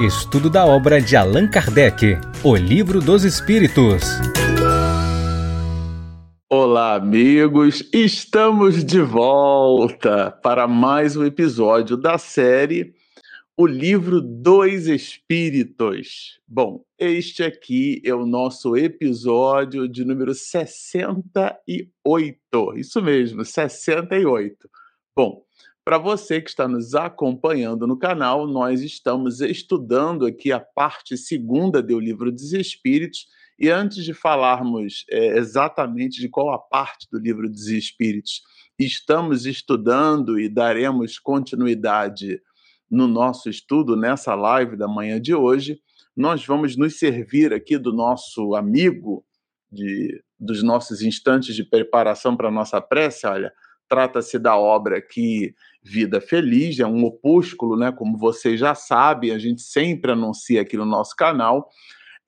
Estudo da obra de Allan Kardec, O Livro dos Espíritos. Olá, amigos! Estamos de volta para mais um episódio da série O Livro dos Espíritos. Bom, este aqui é o nosso episódio de número 68. Isso mesmo, 68. Bom, para você que está nos acompanhando no canal, nós estamos estudando aqui a parte segunda do Livro dos Espíritos. E antes de falarmos é, exatamente de qual a parte do Livro dos Espíritos estamos estudando e daremos continuidade no nosso estudo nessa live da manhã de hoje, nós vamos nos servir aqui do nosso amigo, de, dos nossos instantes de preparação para a nossa prece. Olha, trata-se da obra que Vida Feliz, é um opúsculo, né? Como vocês já sabem, a gente sempre anuncia aqui no nosso canal.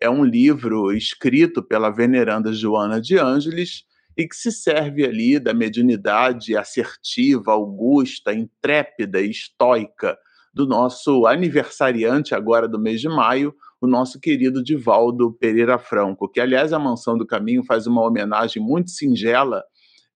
É um livro escrito pela veneranda Joana de Ângeles e que se serve ali da mediunidade assertiva, augusta, intrépida e estoica do nosso aniversariante agora do mês de maio, o nosso querido Divaldo Pereira Franco, que aliás a Mansão do Caminho faz uma homenagem muito singela,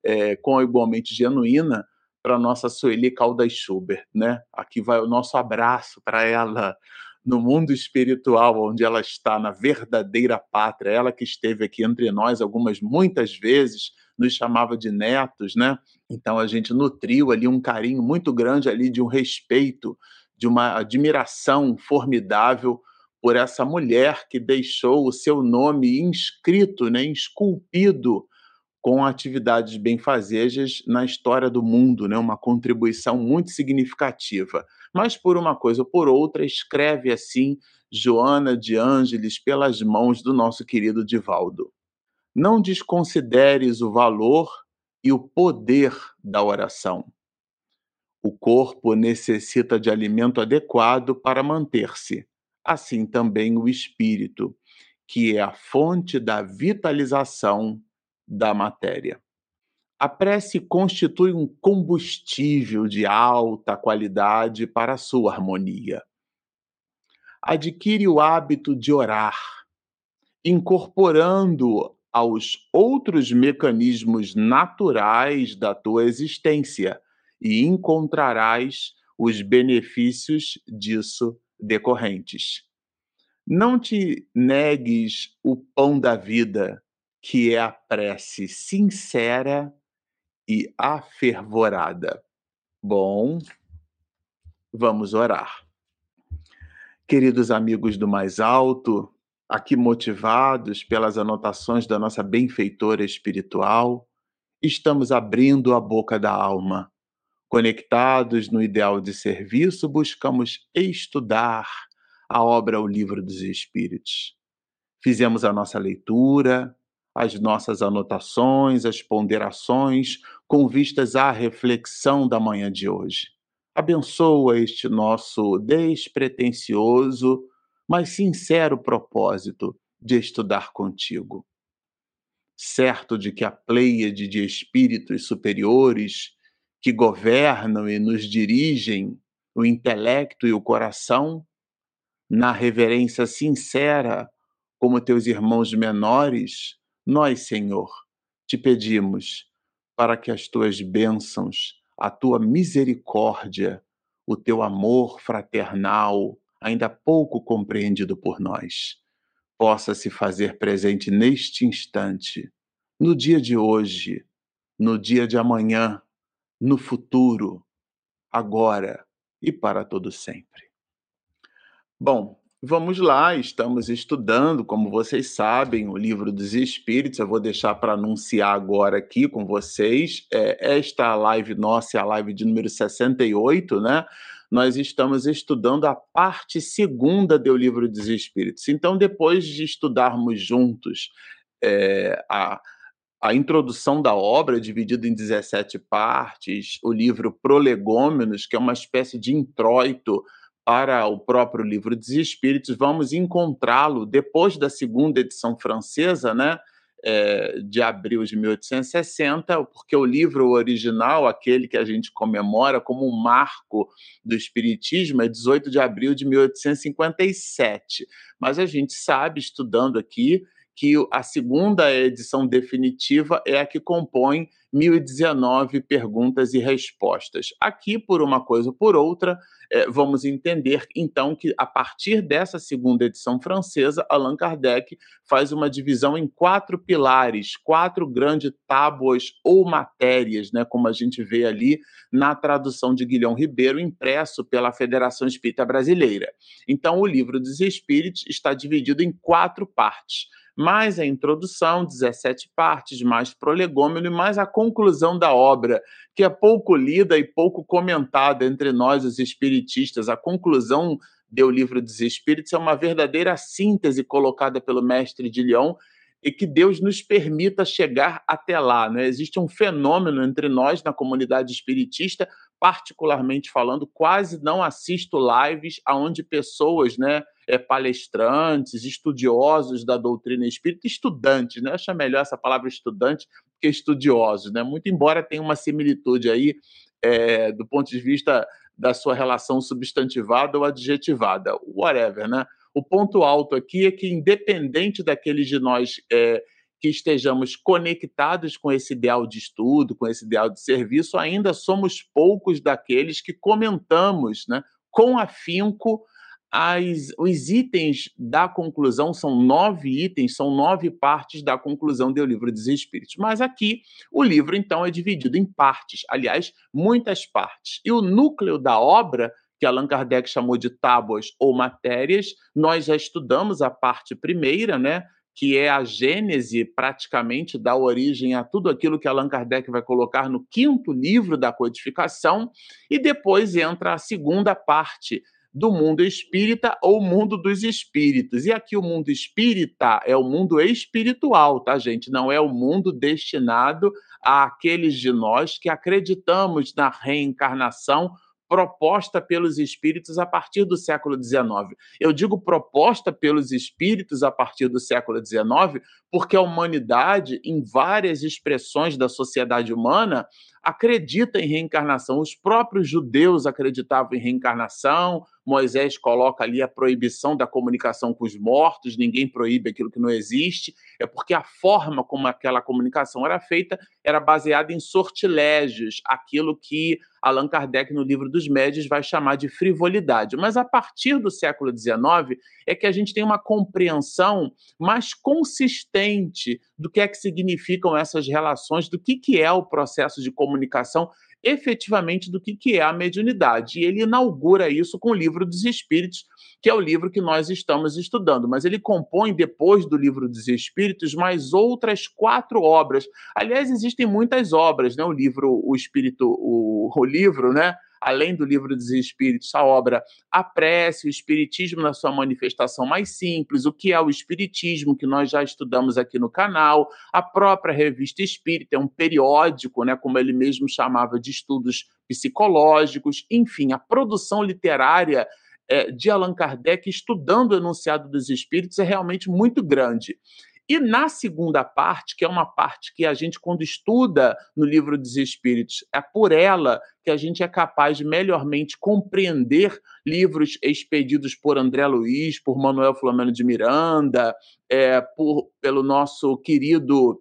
é, com igualmente genuína, para nossa Sueli Caldas Schubert, né? Aqui vai o nosso abraço para ela no mundo espiritual, onde ela está na verdadeira pátria, ela que esteve aqui entre nós algumas muitas vezes, nos chamava de netos, né? Então a gente nutriu ali um carinho muito grande ali de um respeito, de uma admiração formidável por essa mulher que deixou o seu nome inscrito, né, esculpido com atividades benfazejas na história do mundo, né? uma contribuição muito significativa. Mas por uma coisa ou por outra, escreve assim Joana de Ângeles pelas mãos do nosso querido Divaldo. Não desconsideres o valor e o poder da oração. O corpo necessita de alimento adequado para manter-se, assim também o espírito, que é a fonte da vitalização da matéria. A prece constitui um combustível de alta qualidade para a sua harmonia. Adquire o hábito de orar, incorporando aos outros mecanismos naturais da tua existência e encontrarás os benefícios disso decorrentes. Não te negues o pão da vida, que é a prece sincera e afervorada. Bom, vamos orar. Queridos amigos do mais alto, aqui motivados pelas anotações da nossa benfeitora espiritual, estamos abrindo a boca da alma. Conectados no ideal de serviço, buscamos estudar a obra O Livro dos Espíritos. Fizemos a nossa leitura, as nossas anotações, as ponderações, com vistas à reflexão da manhã de hoje. Abençoa este nosso despretensioso, mas sincero propósito de estudar contigo. Certo de que a pleiade de espíritos superiores que governam e nos dirigem o intelecto e o coração, na reverência sincera, como teus irmãos menores, nós, Senhor, te pedimos para que as tuas bênçãos, a tua misericórdia, o teu amor fraternal, ainda pouco compreendido por nós, possa se fazer presente neste instante, no dia de hoje, no dia de amanhã, no futuro, agora e para todo sempre. Bom, Vamos lá, estamos estudando, como vocês sabem, o livro dos Espíritos. Eu vou deixar para anunciar agora aqui com vocês. É, esta live nossa é a live de número 68, né? Nós estamos estudando a parte segunda do livro dos Espíritos. Então, depois de estudarmos juntos é, a, a introdução da obra, dividida em 17 partes, o livro Prolegômenos, que é uma espécie de introito para o próprio livro dos Espíritos, vamos encontrá-lo depois da segunda edição francesa, né? é, de abril de 1860, porque o livro original, aquele que a gente comemora como um marco do Espiritismo, é 18 de abril de 1857. Mas a gente sabe, estudando aqui, que a segunda edição definitiva é a que compõe 1019 perguntas e respostas. Aqui, por uma coisa ou por outra, é, vamos entender então que a partir dessa segunda edição francesa, Allan Kardec faz uma divisão em quatro pilares, quatro grandes tábuas ou matérias, né, como a gente vê ali na tradução de Guilhom Ribeiro, impresso pela Federação Espírita Brasileira. Então, o livro dos Espíritos está dividido em quatro partes mais a introdução, 17 partes, mais prolegômeno e mais a conclusão da obra, que é pouco lida e pouco comentada entre nós, os espiritistas. A conclusão do livro dos Espíritos é uma verdadeira síntese colocada pelo mestre de Lyon e que Deus nos permita chegar até lá. Né? Existe um fenômeno entre nós, na comunidade espiritista, particularmente falando, quase não assisto lives onde pessoas, né, é, palestrantes, estudiosos da doutrina espírita, estudantes, né? Acho melhor essa palavra estudante que estudiosos, né? Muito embora tenha uma similitude aí é, do ponto de vista da sua relação substantivada ou adjetivada, whatever, né? O ponto alto aqui é que, independente daqueles de nós é, que estejamos conectados com esse ideal de estudo, com esse ideal de serviço, ainda somos poucos daqueles que comentamos né, com afinco as, os itens da conclusão, são nove itens, são nove partes da conclusão do livro dos Espíritos. Mas aqui o livro, então, é dividido em partes, aliás, muitas partes. E o núcleo da obra que Allan Kardec chamou de tábuas ou matérias, nós já estudamos a parte primeira, né? que é a gênese, praticamente, da origem a tudo aquilo que Allan Kardec vai colocar no quinto livro da codificação, e depois entra a segunda parte do mundo espírita ou mundo dos espíritos. E aqui o mundo espírita é o mundo espiritual, tá, gente? Não é o mundo destinado àqueles de nós que acreditamos na reencarnação proposta pelos espíritos a partir do século XIX. Eu digo proposta pelos espíritos a partir do século XIX porque a humanidade, em várias expressões da sociedade humana, acredita em reencarnação. Os próprios judeus acreditavam em reencarnação. Moisés coloca ali a proibição da comunicação com os mortos, ninguém proíbe aquilo que não existe. É porque a forma como aquela comunicação era feita era baseada em sortilégios, aquilo que Allan Kardec, no livro dos Médios, vai chamar de frivolidade. Mas a partir do século XIX é que a gente tem uma compreensão mais consistente do que é que significam essas relações, do que, que é o processo de comunicação efetivamente do que, que é a mediunidade. E ele inaugura isso com o Livro dos Espíritos, que é o livro que nós estamos estudando. Mas ele compõe, depois do Livro dos Espíritos, mais outras quatro obras. Aliás, existem muitas obras, né? O livro, o Espírito, o, o livro, né? Além do livro dos Espíritos, a obra A Prece, o Espiritismo na sua manifestação mais simples, o que é o Espiritismo, que nós já estudamos aqui no canal, a própria Revista Espírita, é um periódico, né, como ele mesmo chamava, de estudos psicológicos, enfim, a produção literária é, de Allan Kardec estudando o enunciado dos espíritos é realmente muito grande. E na segunda parte, que é uma parte que a gente, quando estuda no livro dos Espíritos, é por ela que a gente é capaz de melhormente compreender livros expedidos por André Luiz, por Manuel Flamengo de Miranda, é, por, pelo nosso querido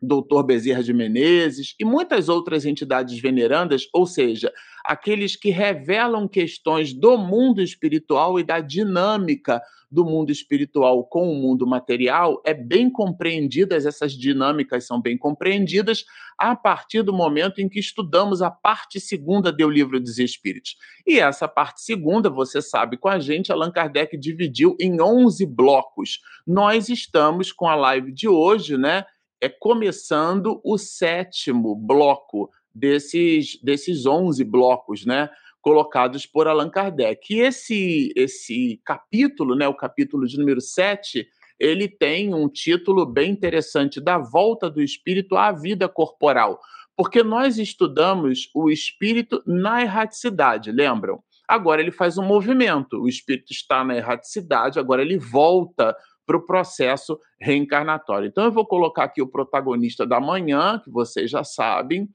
doutor Bezerra de Menezes e muitas outras entidades venerandas, ou seja, aqueles que revelam questões do mundo espiritual e da dinâmica do mundo espiritual com o mundo material, é bem compreendidas, essas dinâmicas são bem compreendidas a partir do momento em que estudamos a parte segunda do Livro dos Espíritos. E essa parte segunda, você sabe, com a gente, Allan Kardec dividiu em 11 blocos. Nós estamos com a live de hoje, né? é começando o sétimo bloco desses, desses 11 blocos, né? Colocados por Allan Kardec. E esse, esse capítulo, né, o capítulo de número 7, ele tem um título bem interessante, Da Volta do Espírito à Vida Corporal. Porque nós estudamos o espírito na erraticidade, lembram? Agora ele faz um movimento. O espírito está na erraticidade, agora ele volta para o processo reencarnatório. Então, eu vou colocar aqui o protagonista da manhã, que vocês já sabem,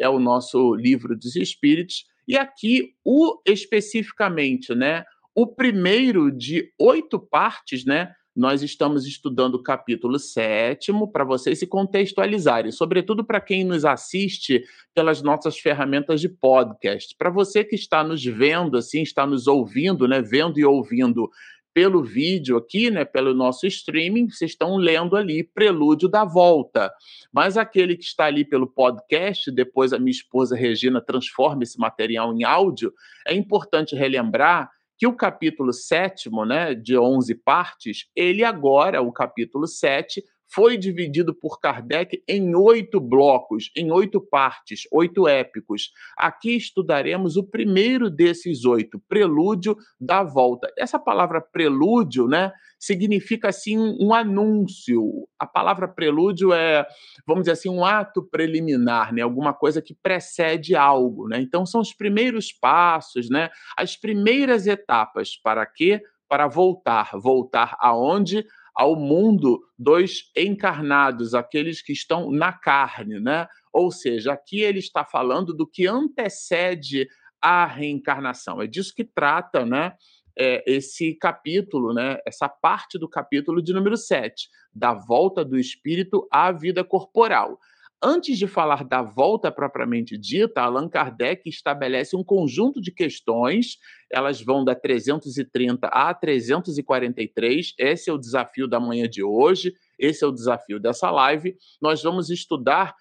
é o nosso livro dos Espíritos, e aqui o especificamente, né? O primeiro de oito partes, né? Nós estamos estudando o capítulo sétimo para vocês se contextualizarem, sobretudo para quem nos assiste pelas nossas ferramentas de podcast. Para você que está nos vendo, assim, está nos ouvindo, né? Vendo e ouvindo pelo vídeo aqui, né, pelo nosso streaming, vocês estão lendo ali Prelúdio da Volta. Mas aquele que está ali pelo podcast, depois a minha esposa Regina transforma esse material em áudio, é importante relembrar que o capítulo sétimo, né, de 11 partes, ele agora, o capítulo 7, foi dividido por Kardec em oito blocos, em oito partes, oito épicos. Aqui estudaremos o primeiro desses oito, Prelúdio da Volta. Essa palavra prelúdio, né, significa assim um anúncio. A palavra prelúdio é, vamos dizer assim, um ato preliminar, né, alguma coisa que precede algo, né? Então são os primeiros passos, né, as primeiras etapas para quê? Para voltar, voltar aonde? Ao mundo dos encarnados, aqueles que estão na carne, né? Ou seja, aqui ele está falando do que antecede a reencarnação. É disso que trata, né? É, esse capítulo, né? Essa parte do capítulo de número 7, da volta do espírito à vida corporal. Antes de falar da volta propriamente dita, Allan Kardec estabelece um conjunto de questões, elas vão da 330 a 343. Esse é o desafio da manhã de hoje, esse é o desafio dessa live. Nós vamos estudar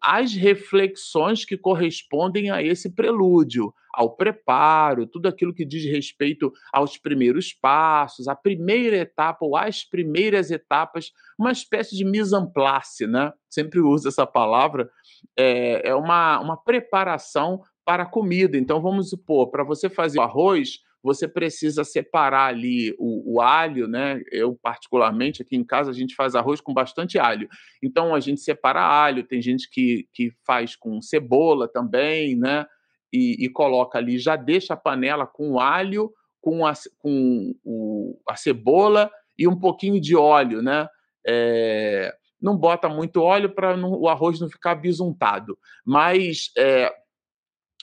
as reflexões que correspondem a esse prelúdio, ao preparo, tudo aquilo que diz respeito aos primeiros passos, a primeira etapa ou as primeiras etapas, uma espécie de mise en place, né? Sempre uso essa palavra, é, é uma, uma preparação para a comida. Então, vamos supor, para você fazer o arroz, você precisa separar ali o, o, alho, né? Eu, particularmente, aqui em casa, a gente faz arroz com bastante alho. Então, a gente separa alho, tem gente que, que faz com cebola também, né? E, e coloca ali, já deixa a panela com o alho, com a, com o, a cebola e um pouquinho de óleo, né? É, não bota muito óleo para o arroz não ficar bisuntado, mas é,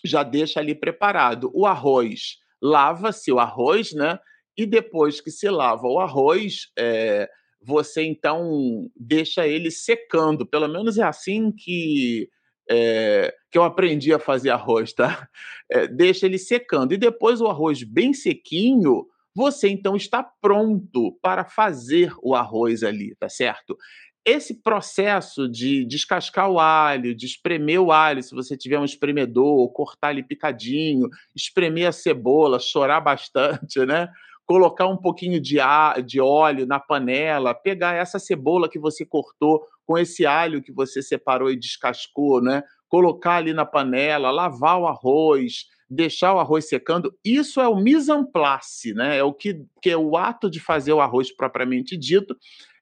já deixa ali preparado. O arroz lava-se o arroz, né? E depois que se lava o arroz, é, você então deixa ele secando. Pelo menos é assim que, é, que eu aprendi a fazer arroz, tá? É, deixa ele secando. E depois o arroz bem sequinho, você então está pronto para fazer o arroz ali, tá certo? Esse processo de descascar o alho, de espremer o alho, se você tiver um espremedor, cortar ele picadinho, espremer a cebola, chorar bastante, né? Colocar um pouquinho de, de óleo na panela, pegar essa cebola que você cortou com esse alho que você separou e descascou, né? Colocar ali na panela, lavar o arroz, deixar o arroz secando, isso é o mise en place, né? É o que, que é o ato de fazer o arroz propriamente dito,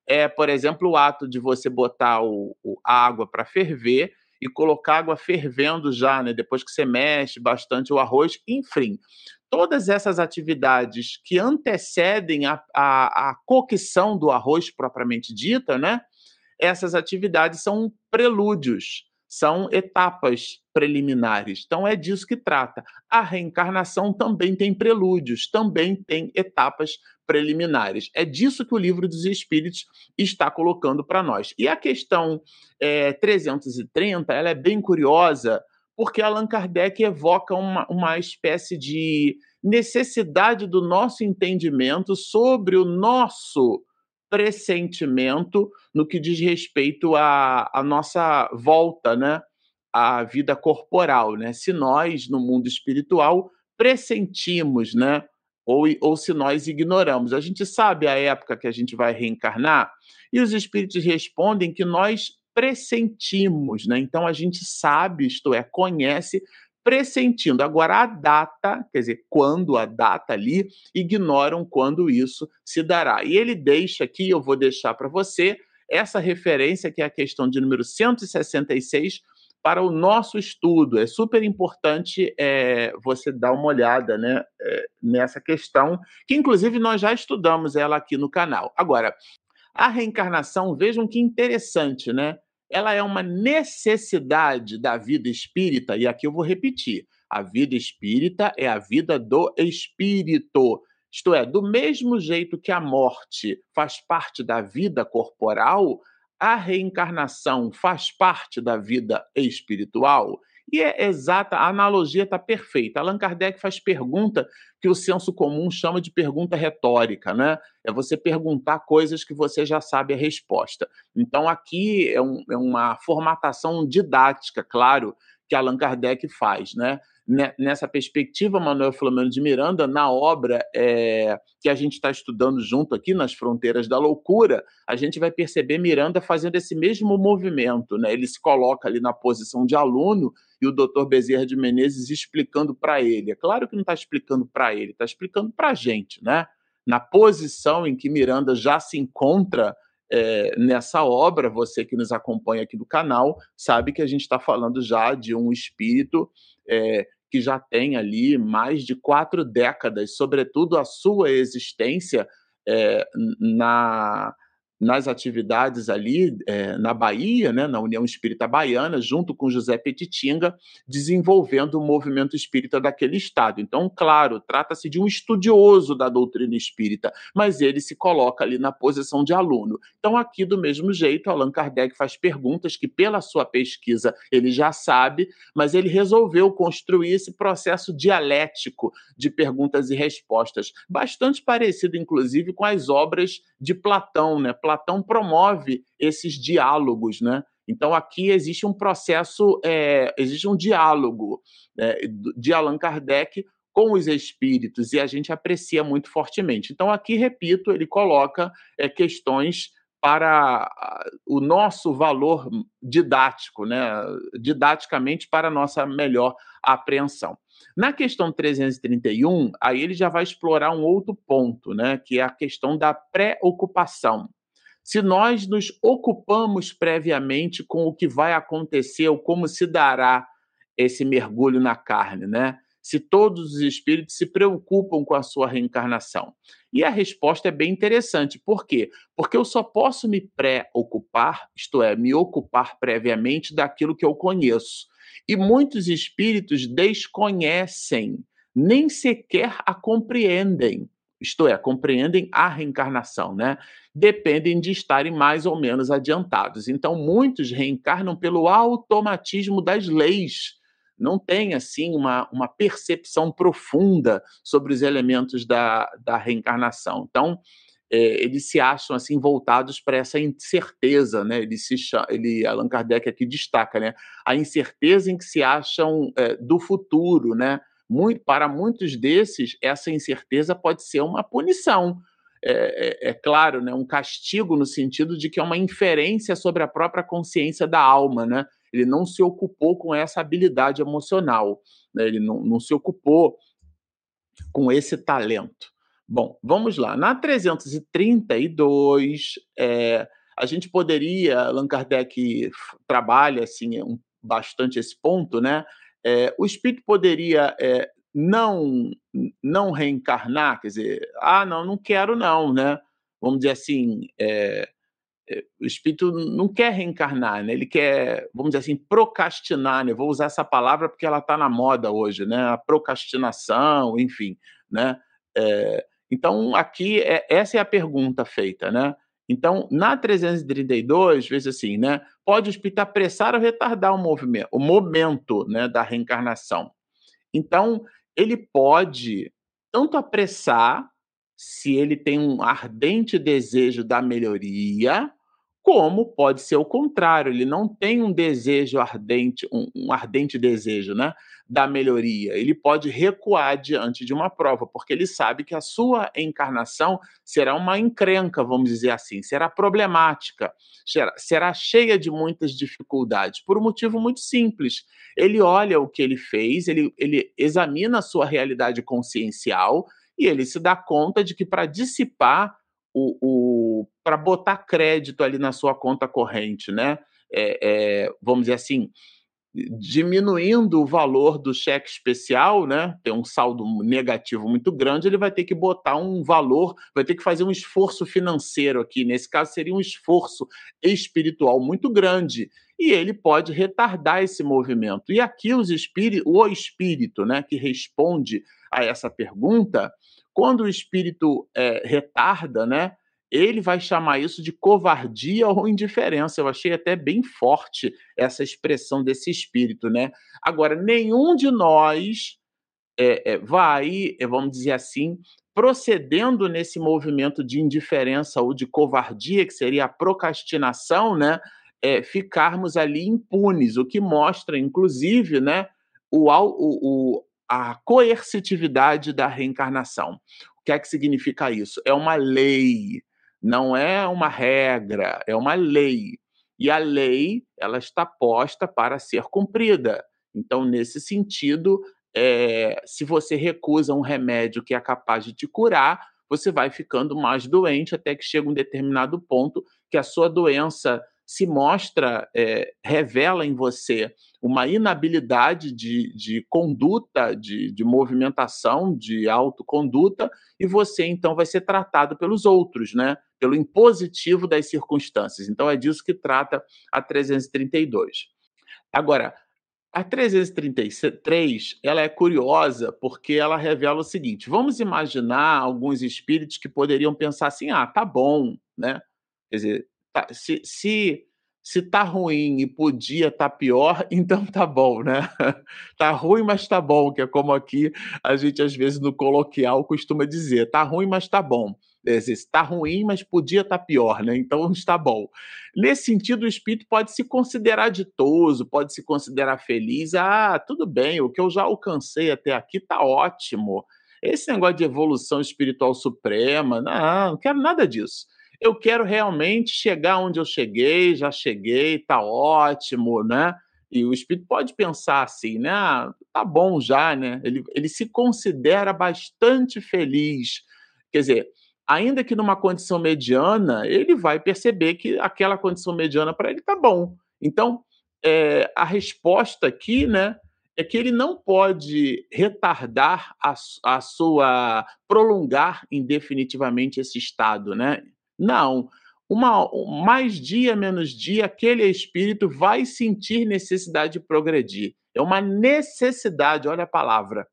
é, por exemplo, o ato de você botar o, o a água para ferver e colocar água fervendo já, né? Depois que você mexe bastante o arroz, enfim. Todas essas atividades que antecedem a, a, a cocção do arroz propriamente dita, né? Essas atividades são prelúdios são etapas preliminares. Então é disso que trata. A reencarnação também tem prelúdios, também tem etapas preliminares. É disso que o livro dos Espíritos está colocando para nós. E a questão é, 330 ela é bem curiosa, porque Allan Kardec evoca uma, uma espécie de necessidade do nosso entendimento sobre o nosso pressentimento no que diz respeito à, à nossa volta, né? À vida corporal, né? Se nós, no mundo espiritual, pressentimos, né? Ou, ou se nós ignoramos. A gente sabe a época que a gente vai reencarnar e os espíritos respondem que nós pressentimos, né? Então a gente sabe, isto é, conhece pressentindo. Agora, a data, quer dizer, quando a data ali, ignoram quando isso se dará. E ele deixa aqui, eu vou deixar para você, essa referência, que é a questão de número 166, para o nosso estudo. É super importante é, você dar uma olhada né, é, nessa questão, que inclusive nós já estudamos ela aqui no canal. Agora, A reencarnação, vejam que interessante, né? Ela é uma necessidade da vida espírita, e aqui eu vou repetir: a vida espírita é a vida do espírito. Isto é, do mesmo jeito que a morte faz parte da vida corporal, a reencarnação faz parte da vida espiritual. E é exata, a analogia está perfeita. Allan Kardec faz pergunta que o senso comum chama de pergunta retórica, né? É você perguntar coisas que você já sabe a resposta. Então, aqui é, um, é uma formatação didática, claro, que Allan Kardec faz, né? Nessa perspectiva, Manuel Flamengo de Miranda, na obra é, que a gente está estudando junto aqui, nas Fronteiras da Loucura, a gente vai perceber Miranda fazendo esse mesmo movimento. Né? Ele se coloca ali na posição de aluno e o doutor Bezerra de Menezes explicando para ele. É claro que não está explicando para ele, está explicando para a gente, né? Na posição em que Miranda já se encontra é, nessa obra, você que nos acompanha aqui do canal, sabe que a gente está falando já de um espírito é, que já tem ali mais de quatro décadas, sobretudo a sua existência é, na nas atividades ali é, na Bahia, né, na União Espírita Baiana, junto com José Petitinga, desenvolvendo o movimento espírita daquele estado. Então, claro, trata-se de um estudioso da doutrina espírita, mas ele se coloca ali na posição de aluno. Então, aqui, do mesmo jeito, Allan Kardec faz perguntas que, pela sua pesquisa, ele já sabe, mas ele resolveu construir esse processo dialético de perguntas e respostas, bastante parecido, inclusive, com as obras de Platão, né? Platão promove esses diálogos, né? Então aqui existe um processo, é, existe um diálogo é, de Allan Kardec com os espíritos e a gente aprecia muito fortemente. Então aqui repito, ele coloca é, questões para o nosso valor didático, né? didaticamente para a nossa melhor apreensão. Na questão 331, aí ele já vai explorar um outro ponto, né? que é a questão da pré-ocupação se nós nos ocupamos previamente com o que vai acontecer ou como se dará esse mergulho na carne, né? Se todos os espíritos se preocupam com a sua reencarnação. E a resposta é bem interessante. Por quê? Porque eu só posso me pré-ocupar, isto é, me ocupar previamente daquilo que eu conheço. E muitos espíritos desconhecem, nem sequer a compreendem isto é, compreendem a reencarnação, né? Dependem de estarem mais ou menos adiantados. Então, muitos reencarnam pelo automatismo das leis. Não tem, assim, uma, uma percepção profunda sobre os elementos da, da reencarnação. Então, é, eles se acham assim voltados para essa incerteza, né? Ele se chama, ele Allan Kardec aqui destaca, né? A incerteza em que se acham é, do futuro, né? Muito, para muitos desses, essa incerteza pode ser uma punição. É, é, é, claro, né, um castigo no sentido de que é uma inferência sobre a própria consciência da alma. Né? Ele não se ocupou com essa habilidade emocional, né? ele não, não se ocupou com esse talento. Bom, vamos lá. Na 332, é, a gente poderia, Allan Kardec trabalha assim, um, bastante esse ponto, né? É, o espírito poderia é, não não reencarnar, quer dizer, ah, não, não quero não, né? Vamos dizer assim, é, o espírito não quer reencarnar, né? Ele quer, vamos dizer assim, procrastinar, né? Vou usar essa palavra porque ela está na moda hoje, né? A procrastinação, enfim, né? É, então aqui é, essa é a pergunta feita, né? Então, na 332, veja assim, né? Pode o espírito apressar ou retardar o movimento, o momento né, da reencarnação. Então, ele pode tanto apressar, se ele tem um ardente desejo da melhoria, como pode ser o contrário, ele não tem um desejo ardente, um, um, ardente desejo, né, da melhoria. Ele pode recuar diante de uma prova, porque ele sabe que a sua encarnação será uma encrenca, vamos dizer assim, será problemática, será, será cheia de muitas dificuldades, por um motivo muito simples. Ele olha o que ele fez, ele, ele examina a sua realidade consciencial e ele se dá conta de que para dissipar o, o para botar crédito ali na sua conta corrente, né? É, é, vamos dizer assim, diminuindo o valor do cheque especial, né? Tem um saldo negativo muito grande, ele vai ter que botar um valor, vai ter que fazer um esforço financeiro aqui. Nesse caso, seria um esforço espiritual muito grande. E ele pode retardar esse movimento. E aqui os espírito, o espírito, né, que responde a essa pergunta, quando o espírito é, retarda, né, ele vai chamar isso de covardia ou indiferença. Eu achei até bem forte essa expressão desse espírito, né? Agora, nenhum de nós é, é, vai, é, vamos dizer assim, procedendo nesse movimento de indiferença ou de covardia, que seria a procrastinação, né? É, ficarmos ali impunes, o que mostra, inclusive, né, o, o, o, a coercitividade da reencarnação. O que é que significa isso? É uma lei, não é uma regra, é uma lei. E a lei, ela está posta para ser cumprida. Então, nesse sentido, é, se você recusa um remédio que é capaz de te curar, você vai ficando mais doente até que chega um determinado ponto que a sua doença se mostra, é, revela em você uma inabilidade de, de conduta, de, de movimentação, de autoconduta, e você então vai ser tratado pelos outros, né? pelo impositivo das circunstâncias. Então é disso que trata a 332. Agora, a 333, ela é curiosa porque ela revela o seguinte: vamos imaginar alguns espíritos que poderiam pensar assim: ah, tá bom, né? Quer dizer, tá, se, se se tá ruim e podia tá pior, então tá bom, né? tá ruim, mas tá bom, que é como aqui a gente às vezes no coloquial costuma dizer, tá ruim, mas tá bom. Está ruim, mas podia estar tá pior, né? Então está bom. Nesse sentido, o espírito pode se considerar ditoso, pode se considerar feliz. Ah, tudo bem, o que eu já alcancei até aqui está ótimo. Esse negócio de evolução espiritual suprema, não, não quero nada disso. Eu quero realmente chegar onde eu cheguei, já cheguei, tá ótimo, né? E o espírito pode pensar assim, né? Ah, tá bom já, né? Ele, ele se considera bastante feliz. Quer dizer, ainda que numa condição mediana, ele vai perceber que aquela condição mediana para ele tá bom. Então, é, a resposta aqui, né? é que ele não pode retardar a, a, sua prolongar indefinitivamente esse estado, né? Não. Uma, mais dia, menos dia, aquele espírito vai sentir necessidade de progredir. É uma necessidade, olha a palavra.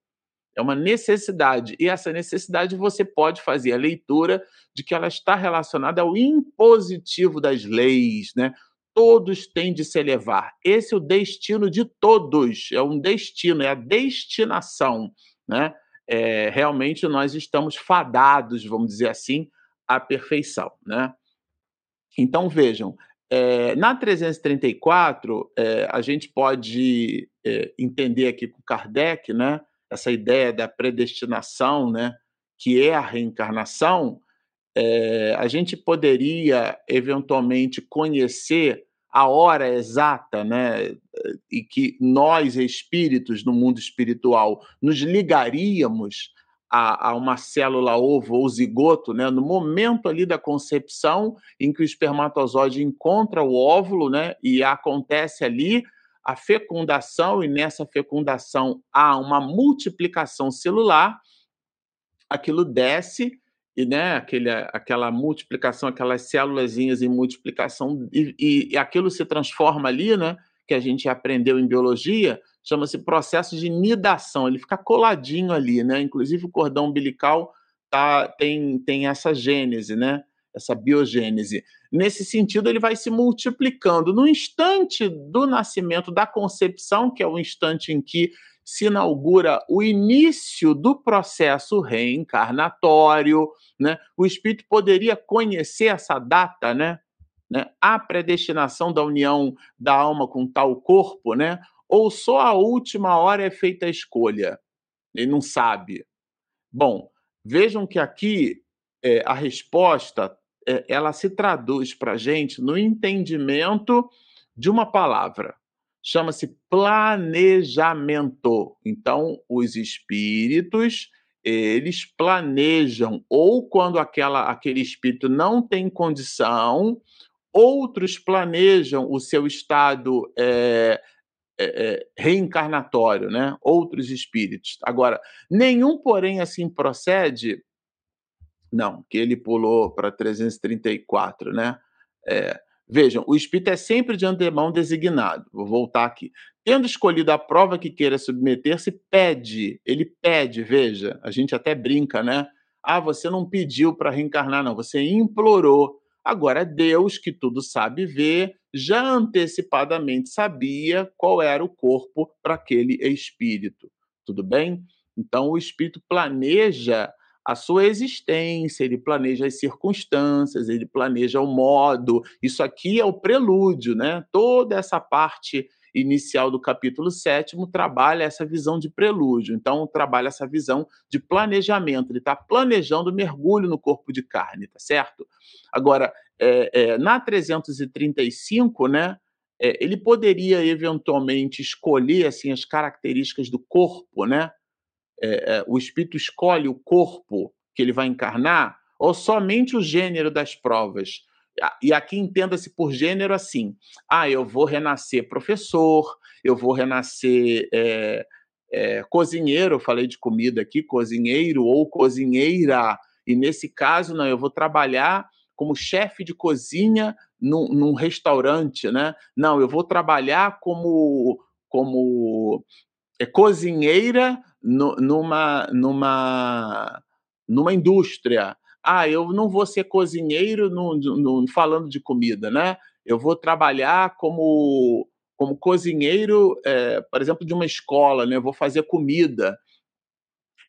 É uma necessidade. E essa necessidade você pode fazer a leitura de que ela está relacionada ao impositivo das leis, né? Todos têm de se elevar. Esse é o destino de todos. É um destino, é a destinação, né? É, realmente nós estamos fadados, vamos dizer assim, a perfeição, né? Então vejam, é, na 334 é, a gente pode é, entender aqui com Kardec, né? Essa ideia da predestinação, né? Que é a reencarnação. A gente poderia eventualmente conhecer a hora exata, né, e que nós espíritos no mundo espiritual nos ligaríamos a, a, uma célula ovo ou zigoto, né, no momento ali da concepção em que o espermatozoide encontra o óvulo, né, e acontece ali a fecundação e nessa fecundação há uma multiplicação celular, aquilo desce e né, aquele, aquela multiplicação, aquelas células em multiplicação e, e, e aquilo se transforma ali, né, que a gente aprendeu em biologia, chama-se processo de nidação, ele fica coladinho ali, né? Inclusive o cordão umbilical tá, tem, tem essa gênese, né? Essa biogênese. Nesse sentido, ele vai se multiplicando. No instante do nascimento, da concepção, que é o instante em que se inaugura o início do processo reencarnatório, né? O espírito poderia conhecer essa data, né? Né? A predestinação da união da alma com tal corpo, né? ou só a última hora é feita a escolha? Ele não sabe. Bom, vejam que aqui é, a resposta é, ela se traduz para a gente no entendimento de uma palavra. Chama-se planejamento. Então, os espíritos eles planejam, ou quando aquela, aquele espírito não tem condição, outros planejam o seu estado é, é, reencarnatório, né? Outros espíritos. Agora, nenhum, porém, assim procede. Não, que ele pulou para 334, né? É, vejam, o espírito é sempre de antemão designado. Vou voltar aqui. Tendo escolhido a prova que queira submeter-se, pede. Ele pede, veja, a gente até brinca, né? Ah, você não pediu para reencarnar, não, você implorou. Agora, Deus, que tudo sabe ver, já antecipadamente sabia qual era o corpo para aquele espírito. Tudo bem? Então, o espírito planeja a sua existência, ele planeja as circunstâncias, ele planeja o modo. Isso aqui é o prelúdio, né? Toda essa parte inicial do capítulo 7 trabalha essa visão de prelúdio. Então, trabalha essa visão de planejamento. Ele está planejando o mergulho no corpo de carne, tá certo? Agora, é, é, na 335, né? É, ele poderia eventualmente escolher assim as características do corpo, né? É, é, o espírito escolhe o corpo que ele vai encarnar ou somente o gênero das provas? E aqui entenda-se por gênero assim: ah, eu vou renascer professor, eu vou renascer é, é, cozinheiro, eu falei de comida aqui, cozinheiro ou cozinheira, e nesse caso, não, eu vou trabalhar como chefe de cozinha num, num, restaurante, né? Não, eu vou trabalhar como, como é, cozinheira no, numa, numa, numa indústria ah, eu não vou ser cozinheiro no, no, falando de comida, né? Eu vou trabalhar como, como cozinheiro, é, por exemplo, de uma escola, né? Eu vou fazer comida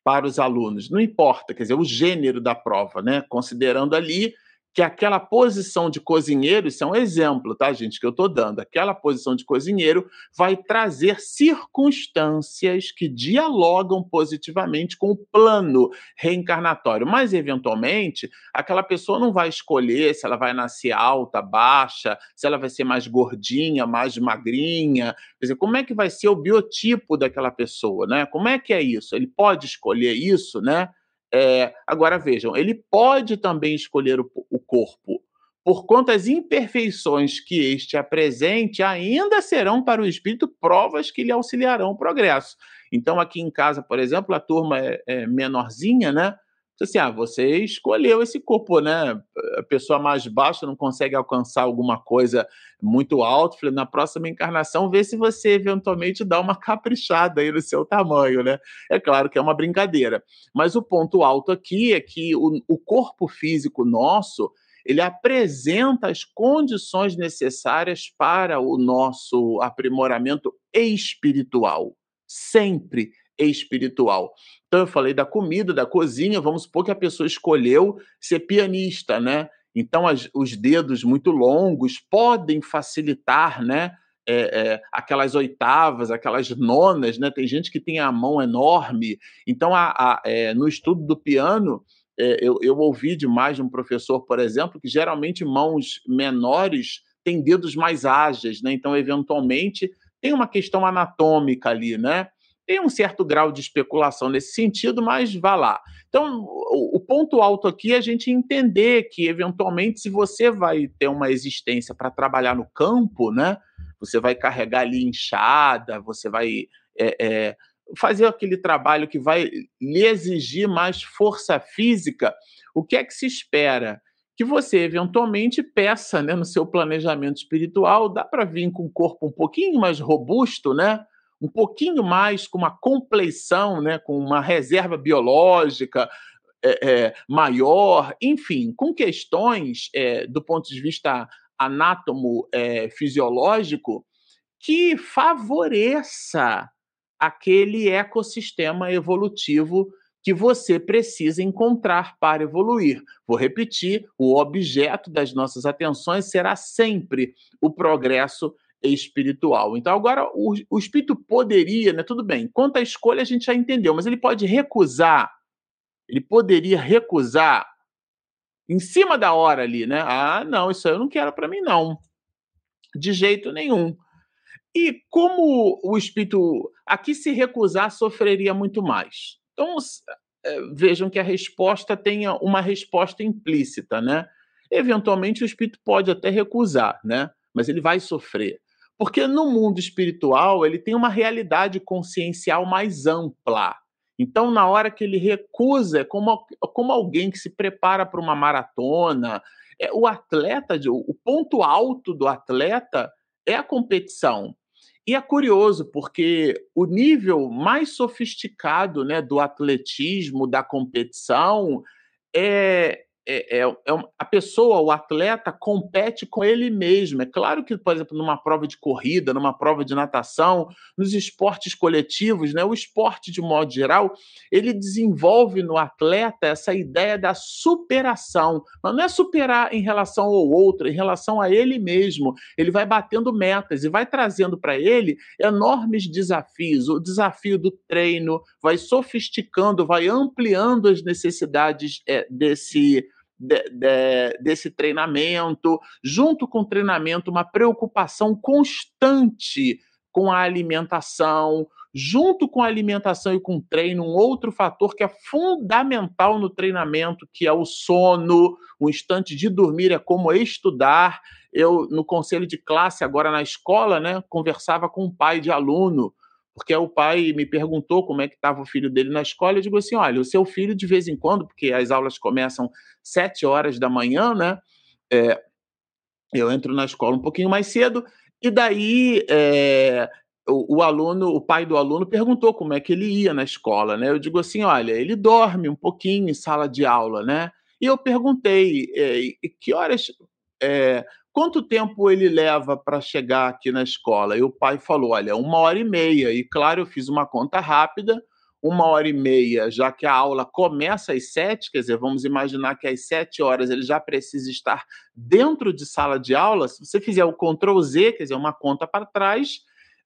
para os alunos. Não importa, quer dizer, o gênero da prova, né? Considerando ali que aquela posição de cozinheiro, isso é um exemplo, tá, gente, que eu estou dando, aquela posição de cozinheiro vai trazer circunstâncias que dialogam positivamente com o plano reencarnatório, mas eventualmente aquela pessoa não vai escolher se ela vai nascer alta, baixa, se ela vai ser mais gordinha, mais magrinha, quer dizer, como é que vai ser o biotipo daquela pessoa, né? Como é que é isso? Ele pode escolher isso, né? É, agora vejam, ele pode também escolher o, corpo, por quanto as imperfeições que este apresente ainda serão para o espírito provas que lhe auxiliarão o progresso. Então, aqui em casa, por exemplo, a turma é, é menorzinha, né? Assim, ah, você escolheu esse corpo, né? A pessoa mais baixa não consegue alcançar alguma coisa muito alta. Falei, na próxima encarnação, vê se você eventualmente dá uma caprichada aí no seu tamanho, né? É claro que é uma brincadeira. Mas o ponto alto aqui é que o, o corpo físico nosso ele apresenta as condições necessárias para o nosso aprimoramento espiritual. Sempre espiritual. Então eu falei da comida, da cozinha, vamos supor que a pessoa escolheu ser pianista, né? Então as, os dedos muito longos podem facilitar, né? É, é, aquelas oitavas, aquelas nonas, né? Tem gente que tem a mão enorme. Então, a, a, é, no estudo do piano, é, eu, eu ouvi de mais de um professor, por exemplo, que geralmente mãos menores têm dedos mais ágeis, né? Então, eventualmente, tem uma questão anatômica ali, né? Tem um certo grau de especulação nesse sentido, mas vá lá. Então, o, ponto alto aqui é a gente entender que, eventualmente, se você vai ter uma existência para trabalhar no campo, né? Você vai carregar ali enxada, você vai é, é, fazer aquele trabalho que vai lhe exigir mais força física. O que é que se espera? que você eventualmente peça né, no seu planejamento espiritual, dá para vir com um corpo um pouquinho mais robusto, né? Um pouquinho mais com uma compleição, né, com uma reserva biológica é, é, maior, enfim, com questões é, do ponto de vista anátomo-fisiológico que favoreça aquele ecossistema evolutivo que você precisa encontrar para evoluir. Vou repetir: o objeto das nossas atenções será sempre o progresso espiritual. Então, agora, o, o espírito poderia, né? Tudo bem, quanto à escolha a gente já entendeu, mas ele pode recusar, ele poderia recusar em cima da hora ali, né? Ah, não, isso eu não quero para mim, não. De jeito nenhum. E como o espírito aqui se recusar sofreria muito mais. Então, é, vejam que a resposta tenha uma resposta implícita, né? Eventualmente o espírito pode até recusar, né? Mas ele vai sofrer. Porque no mundo espiritual, ele tem uma realidade consciencial mais ampla. Então, na hora que ele recusa, é como, como alguém que se prepara para uma maratona, é, o atleta, o ponto alto do atleta é a competição. E é curioso, porque o nível mais sofisticado né, do atletismo, da competição, é, é, é, é, a pessoa, o atleta, compete com ele mesmo. É claro que, por exemplo, numa prova de corrida, numa prova de natação, nos esportes coletivos, né, o esporte, de modo geral, ele desenvolve no atleta essa ideia da superação. Mas não é superar em relação ao outro, em relação a ele mesmo. Ele vai batendo metas e vai trazendo para ele enormes desafios. O desafio do treino vai sofisticando, vai ampliando as necessidades é, desse de, de, desse treinamento, junto com o treinamento, uma preocupação constante com a alimentação, junto com a alimentação e com o treino, um outro fator que é fundamental no treinamento, que é o sono, o instante de dormir é como estudar. Eu, no conselho de classe, agora na escola, né, conversava com um pai de aluno porque o pai me perguntou como é que estava o filho dele na escola, eu digo assim, olha, o seu filho de vez em quando, porque as aulas começam sete horas da manhã, né? É, eu entro na escola um pouquinho mais cedo, e daí é, o, o, aluno, o pai do aluno perguntou como é que ele ia na escola, né? Eu digo assim, olha, ele dorme um pouquinho em sala de aula, né? E eu perguntei, é, que horas é, quanto tempo ele leva para chegar aqui na escola? E o pai falou: olha, uma hora e meia. E claro, eu fiz uma conta rápida, uma hora e meia, já que a aula começa às sete, quer dizer, vamos imaginar que às sete horas ele já precisa estar dentro de sala de aula. Se você fizer o Ctrl Z, quer dizer, uma conta para trás,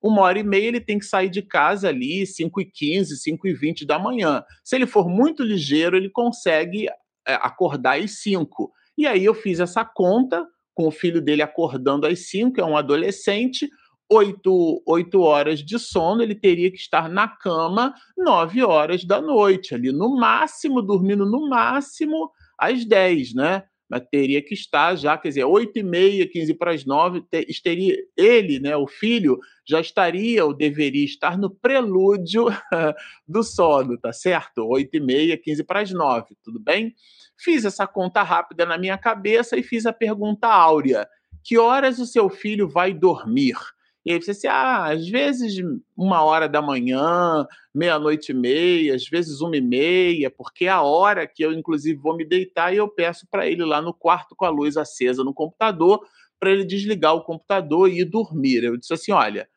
uma hora e meia ele tem que sair de casa ali, 5 e 15, 5 e 20 da manhã. Se ele for muito ligeiro, ele consegue é, acordar às 5. E aí eu fiz essa conta, com o filho dele acordando às 5, é um adolescente, 8, 8 horas de sono, ele teria que estar na cama 9 horas da noite, ali no máximo, dormindo no máximo às 10, né? Teria que estar já, quer dizer, 8 e meia, 15 para as 9, teria, ele, né, o filho, já estaria ou deveria estar no prelúdio do sono, tá certo? 8 e meia, 15 para as 9, tudo bem? Fiz essa conta rápida na minha cabeça e fiz a pergunta áurea: que horas o seu filho vai dormir? E aí você disse, ah, às vezes uma hora da manhã, meia-noite e meia, às vezes uma e meia, porque é a hora que eu, inclusive, vou me deitar e eu peço para ele lá no quarto com a luz acesa no computador, para ele desligar o computador e ir dormir. Eu disse assim: olha,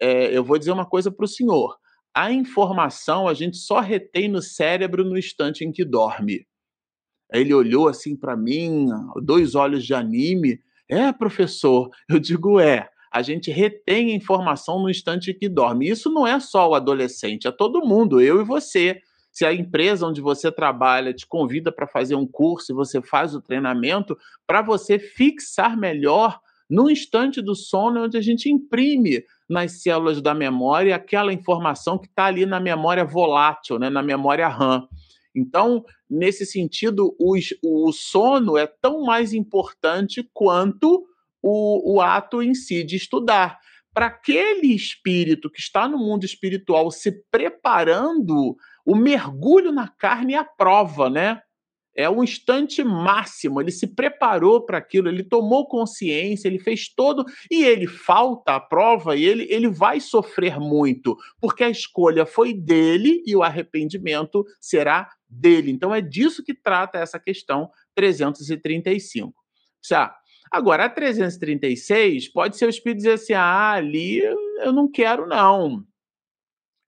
é, eu vou dizer uma coisa para o senhor. A informação a gente só retém no cérebro no instante em que dorme. Ele olhou assim para mim, dois olhos de anime. É, professor? Eu digo, é. A gente retém informação no instante que dorme. Isso não é só o adolescente, é todo mundo, eu e você. Se a empresa onde você trabalha te convida para fazer um curso e você faz o treinamento, para você fixar melhor no instante do sono, onde a gente imprime nas células da memória aquela informação que está ali na memória volátil, né, na memória RAM. Então, nesse sentido, o sono é tão mais importante quanto o, o ato em si de estudar. Para aquele espírito que está no mundo espiritual se preparando, o mergulho na carne é a prova, né? É o instante máximo. Ele se preparou para aquilo, ele tomou consciência, ele fez todo. E ele falta a prova e ele, ele vai sofrer muito, porque a escolha foi dele e o arrependimento será dele. Então é disso que trata essa questão 335. Já. Agora, a 336 pode ser o espírito dizer assim: ah, ali eu não quero, não.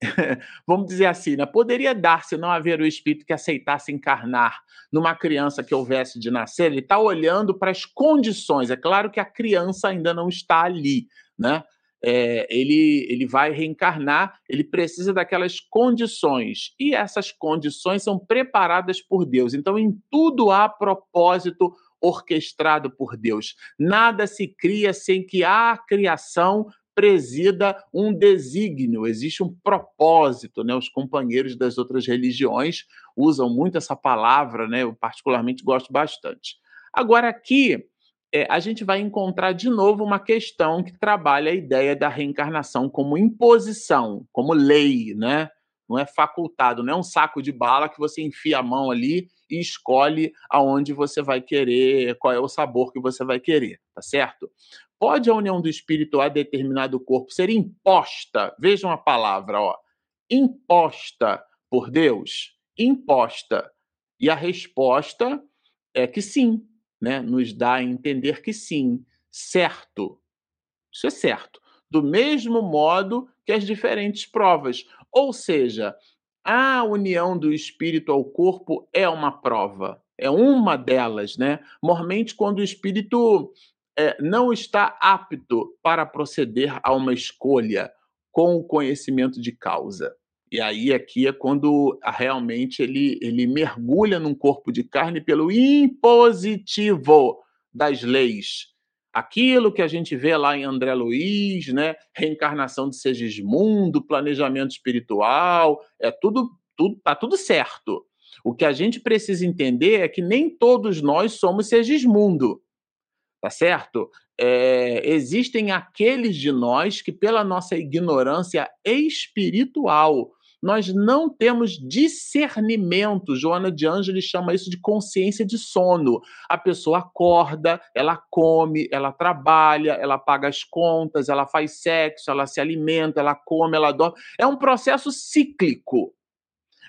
Vamos dizer assim, né? poderia dar se não haver o espírito que aceitasse encarnar numa criança que houvesse de nascer. Ele está olhando para as condições. É claro que a criança ainda não está ali, né? é, ele, ele vai reencarnar, ele precisa daquelas condições. E essas condições são preparadas por Deus. Então, em tudo há propósito orquestrado por Deus. Nada se cria sem que a criação presida um desígnio, existe um propósito, né? Os companheiros das outras religiões usam muito essa palavra, né? Eu particularmente gosto bastante. Agora aqui é, a gente vai encontrar de novo uma questão que trabalha a ideia da reencarnação como imposição, como lei, né? Não é facultado, não é um saco de bala que você enfia a mão ali e escolhe aonde você vai querer, qual é o sabor que você vai querer, tá certo? Pode a união do espírito a determinado corpo ser imposta? Vejam a palavra, ó. Imposta por Deus? Imposta. E a resposta é que sim, né, nos dá a entender que sim, certo. Isso é certo. Do mesmo modo que as diferentes provas. Ou seja, a união do espírito ao corpo é uma prova, é uma delas, né? Normalmente, quando o espírito é, não está apto para proceder a uma escolha com o conhecimento de causa. E aí aqui é quando ah, realmente ele, ele mergulha num corpo de carne pelo impositivo das leis. Aquilo que a gente vê lá em André Luiz, né? Reencarnação de Segismundo, planejamento espiritual, é tudo, tudo tá tudo certo. O que a gente precisa entender é que nem todos nós somos Segismundo, tá certo? É, existem aqueles de nós que, pela nossa ignorância espiritual, nós não temos discernimento. Joana de Ângeles chama isso de consciência de sono. A pessoa acorda, ela come, ela trabalha, ela paga as contas, ela faz sexo, ela se alimenta, ela come, ela dorme. É um processo cíclico.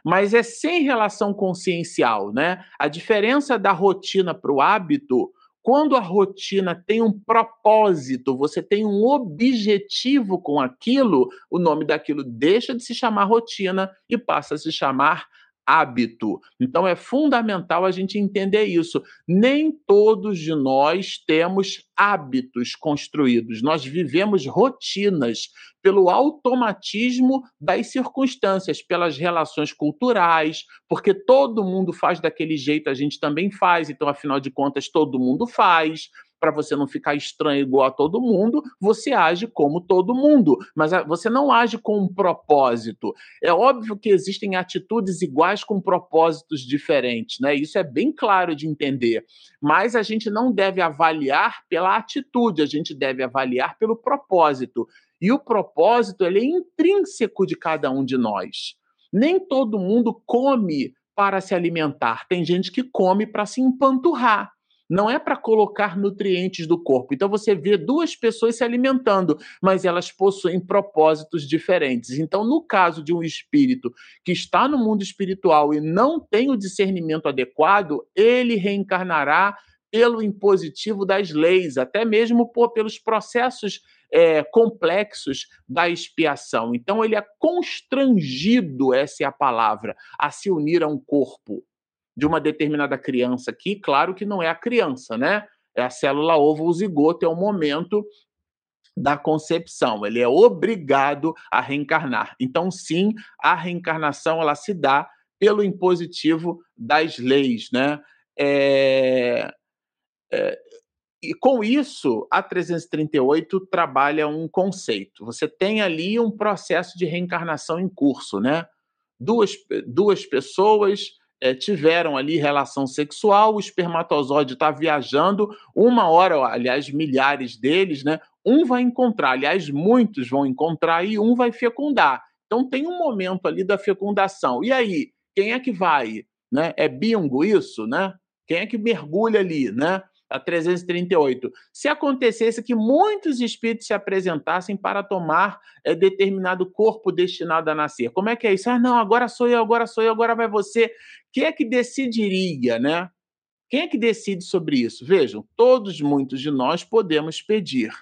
Mas é sem relação consciencial, né? A diferença da rotina para o hábito quando a rotina tem um propósito, você tem um objetivo com aquilo, o nome daquilo deixa de se chamar rotina e passa a se chamar hábito. Então é fundamental a gente entender isso. Nem todos de nós temos hábitos construídos. Nós vivemos rotinas pelo automatismo das circunstâncias, pelas relações culturais, porque todo mundo faz daquele jeito, a gente também faz, então afinal de contas todo mundo faz para você não ficar estranho igual a todo mundo, você age como todo mundo, mas você não age com um propósito. É óbvio que existem atitudes iguais com propósitos diferentes, né? Isso é bem claro de entender. Mas a gente não deve avaliar pela atitude, a gente deve avaliar pelo propósito. E o propósito ele é intrínseco de cada um de nós. Nem todo mundo come para se alimentar. Tem gente que come para se empanturrar não é para colocar nutrientes do corpo. Então você vê duas pessoas se alimentando, mas elas possuem propósitos diferentes. Então, no caso de um espírito que está no mundo espiritual e não tem o discernimento adequado, ele reencarnará pelo impositivo das leis, até mesmo por, pelos processos é, complexos da expiação. Então, ele é constrangido, essa é a palavra, a se unir a um corpo de uma determinada criança aqui, claro que não é a criança, né? É a célula ovo, zigoto, é o momento da concepção. Ele é obrigado a reencarnar. Então, sim, a reencarnação ela se dá pelo impositivo das leis, né? É, é, e com isso, a 338 trabalha um conceito. Você tem ali um processo de reencarnação em curso, né? Duas, duas pessoas é, tiveram ali relação sexual, o espermatozoide está viajando, uma hora, aliás, milhares deles, né? Um vai encontrar, aliás, muitos vão encontrar e um vai fecundar. Então tem um momento ali da fecundação. E aí, quem é que vai? Né? É bingo isso, né? Quem é que mergulha ali, né? A 338. Se acontecesse que muitos espíritos se apresentassem para tomar é, determinado corpo destinado a nascer, como é que é isso? Ah, não, agora sou eu, agora sou eu, agora vai você. Quem é que decidiria, né? Quem é que decide sobre isso? Vejam, todos, muitos de nós podemos pedir,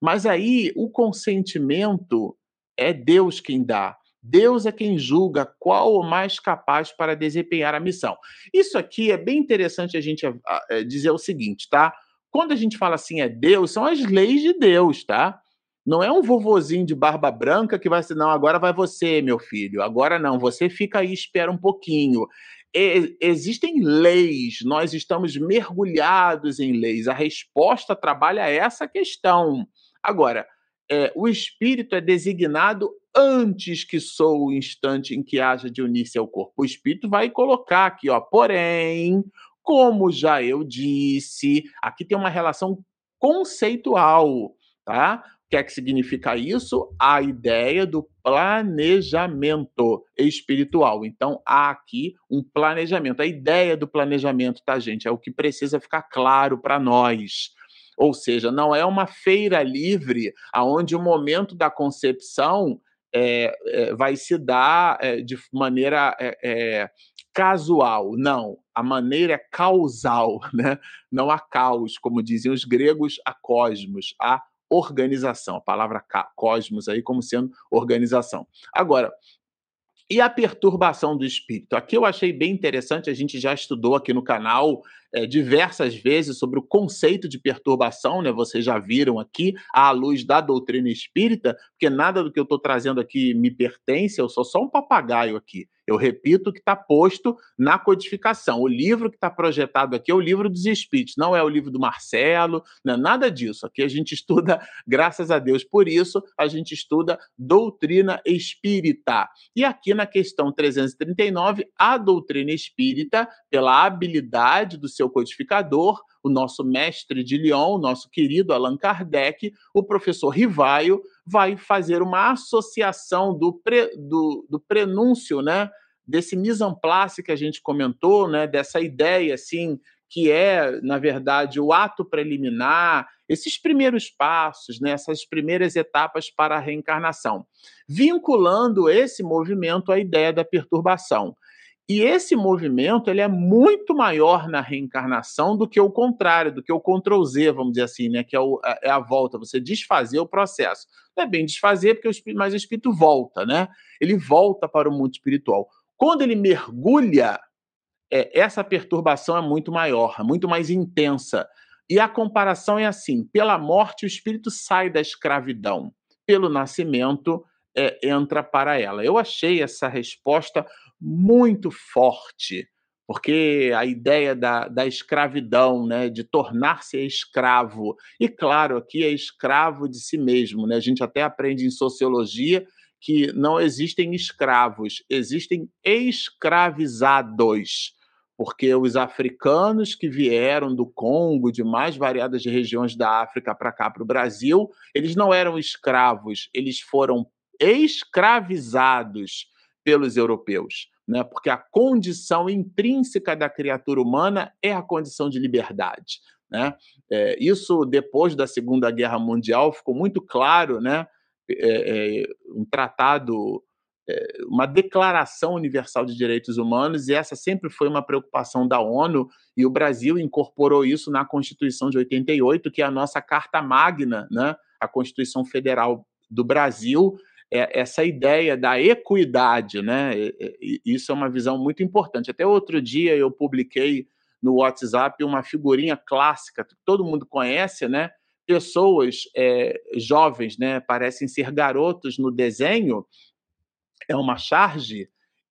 mas aí o consentimento é Deus quem dá. Deus é quem julga qual o mais capaz para desempenhar a missão. Isso aqui é bem interessante a gente é, dizer o seguinte, tá? Quando a gente fala assim é Deus, são as leis de Deus, tá? Não é um vovozinho de barba branca que vai ser, não, agora vai você, meu filho. Agora não, você fica aí, espera um pouquinho. E, existem leis, nós estamos mergulhados em leis. A resposta trabalha essa questão. Agora, é, o espírito é designado antes que sou o instante em que haja de unir-se ao corpo. O espírito vai colocar aqui, ó, porém, Como já eu disse, aqui tem uma relação conceitual, tá? O que é que significa isso? A ideia do planejamento espiritual. Então, há aqui um planejamento. A ideia do planejamento, tá, gente? É o que precisa ficar claro para nós. Ou seja, não é uma feira livre aonde o momento da concepção é, é, vai se dar é, de maneira casual. Não, a maneira é causal, né? não há caos, como diziam os gregos, a cosmos, a organização. A palavra cosmos aí como sendo organização. Agora, e a perturbação do espírito? Aqui eu achei bem interessante, a gente já estudou aqui no canal é, diversas vezes sobre o conceito de perturbação, né? Vocês já viram aqui à luz da doutrina espírita, porque nada do que eu estou trazendo aqui me pertence, eu sou só um papagaio aqui. Eu repito o que está posto na codificação. O livro que está projetado aqui é o livro dos Espíritos, não é o livro do Marcelo, não é nada disso. Aqui a gente estuda, graças a Deus por isso, a gente estuda doutrina espírita. E aqui na questão 339, a doutrina espírita, pela habilidade do seu codificador, o nosso mestre de Lyon, nosso querido Allan Kardec, o professor Rivaio, vai fazer uma associação do, pre, do, do prenúncio, né? Desse mise en place que a gente comentou, né? Dessa ideia, assim, que é, na verdade, o ato preliminar, esses primeiros passos, né, essas primeiras etapas para a reencarnação, vinculando esse movimento à ideia da perturbação. E esse movimento ele é muito maior na reencarnação do que o contrário, do que o Ctrl Z, vamos dizer assim, né? Que é, o, é a volta, você desfazer o processo. Não é bem desfazer, porque o espírito, mas o espírito volta, né? Ele volta para o mundo espiritual. Quando ele mergulha, é, essa perturbação é muito maior, é muito mais intensa. E a comparação é assim: pela morte, o espírito sai da escravidão, pelo nascimento, é, entra para ela. Eu achei essa resposta muito forte, porque a ideia da, da escravidão, né, de tornar-se escravo, e claro, aqui é escravo de si mesmo, né? a gente até aprende em sociologia que não existem escravos, existem escravizados porque os africanos que vieram do Congo, de mais variadas regiões da África para cá, para o Brasil, eles não eram escravos, eles foram escravizados pelos europeus, né? Porque a condição intrínseca da criatura humana é a condição de liberdade, né? É, isso depois da Segunda Guerra Mundial ficou muito claro, né? É, é, um tratado, é, uma declaração universal de direitos humanos e essa sempre foi uma preocupação da ONU e o Brasil incorporou isso na Constituição de 88, que é a nossa carta magna, né? A Constituição Federal do Brasil é, essa ideia da equidade, né? Isso é uma visão muito importante. Até outro dia eu publiquei no WhatsApp uma figurinha clássica que todo mundo conhece, né? Pessoas é, jovens, né? Parecem ser garotos no desenho. É uma charge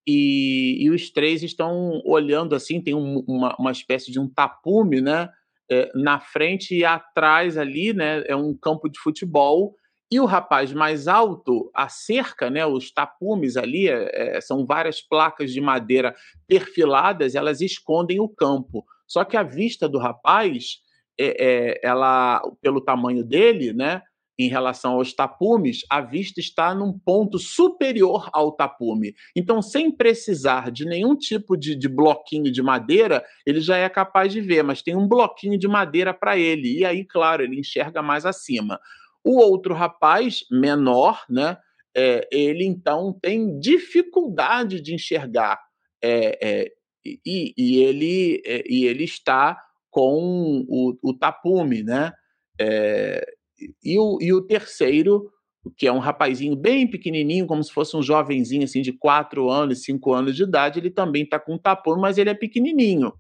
e, e os três estão olhando assim. Tem um, uma, uma espécie de um tapume, né? É, na frente e atrás ali, né? É um campo de futebol e o rapaz mais alto, a cerca, né, os tapumes ali, é, são várias placas de madeira perfiladas, elas escondem o campo. Só que a vista do rapaz, é, é, ela, pelo tamanho dele, né, em relação aos tapumes, a vista está num ponto superior ao tapume. Então, sem precisar de nenhum tipo de, de bloquinho de madeira, ele já é capaz de ver, mas tem um bloquinho de madeira para ele. E aí, claro, ele enxerga mais acima. O outro rapaz, menor, né, é, ele então tem dificuldade de enxergar é, é, e, e, ele, é, e ele está com o, o tapume, né? É, e, o, e o terceiro, que é um rapazinho bem pequenininho, como se fosse um jovenzinho assim de 4 anos, 5 anos de idade, ele também está com tapume, mas ele é pequenininho.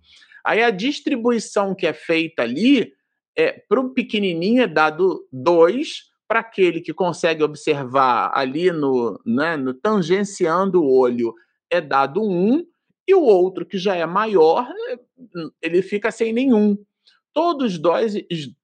Aí a distribuição que é feita ali é, para o pequenininho é dado 2, para aquele que consegue observar ali no, né, no tangenciando o olho é dado 1, um, e o outro que já é maior, ele fica sem nenhum. Todos dois,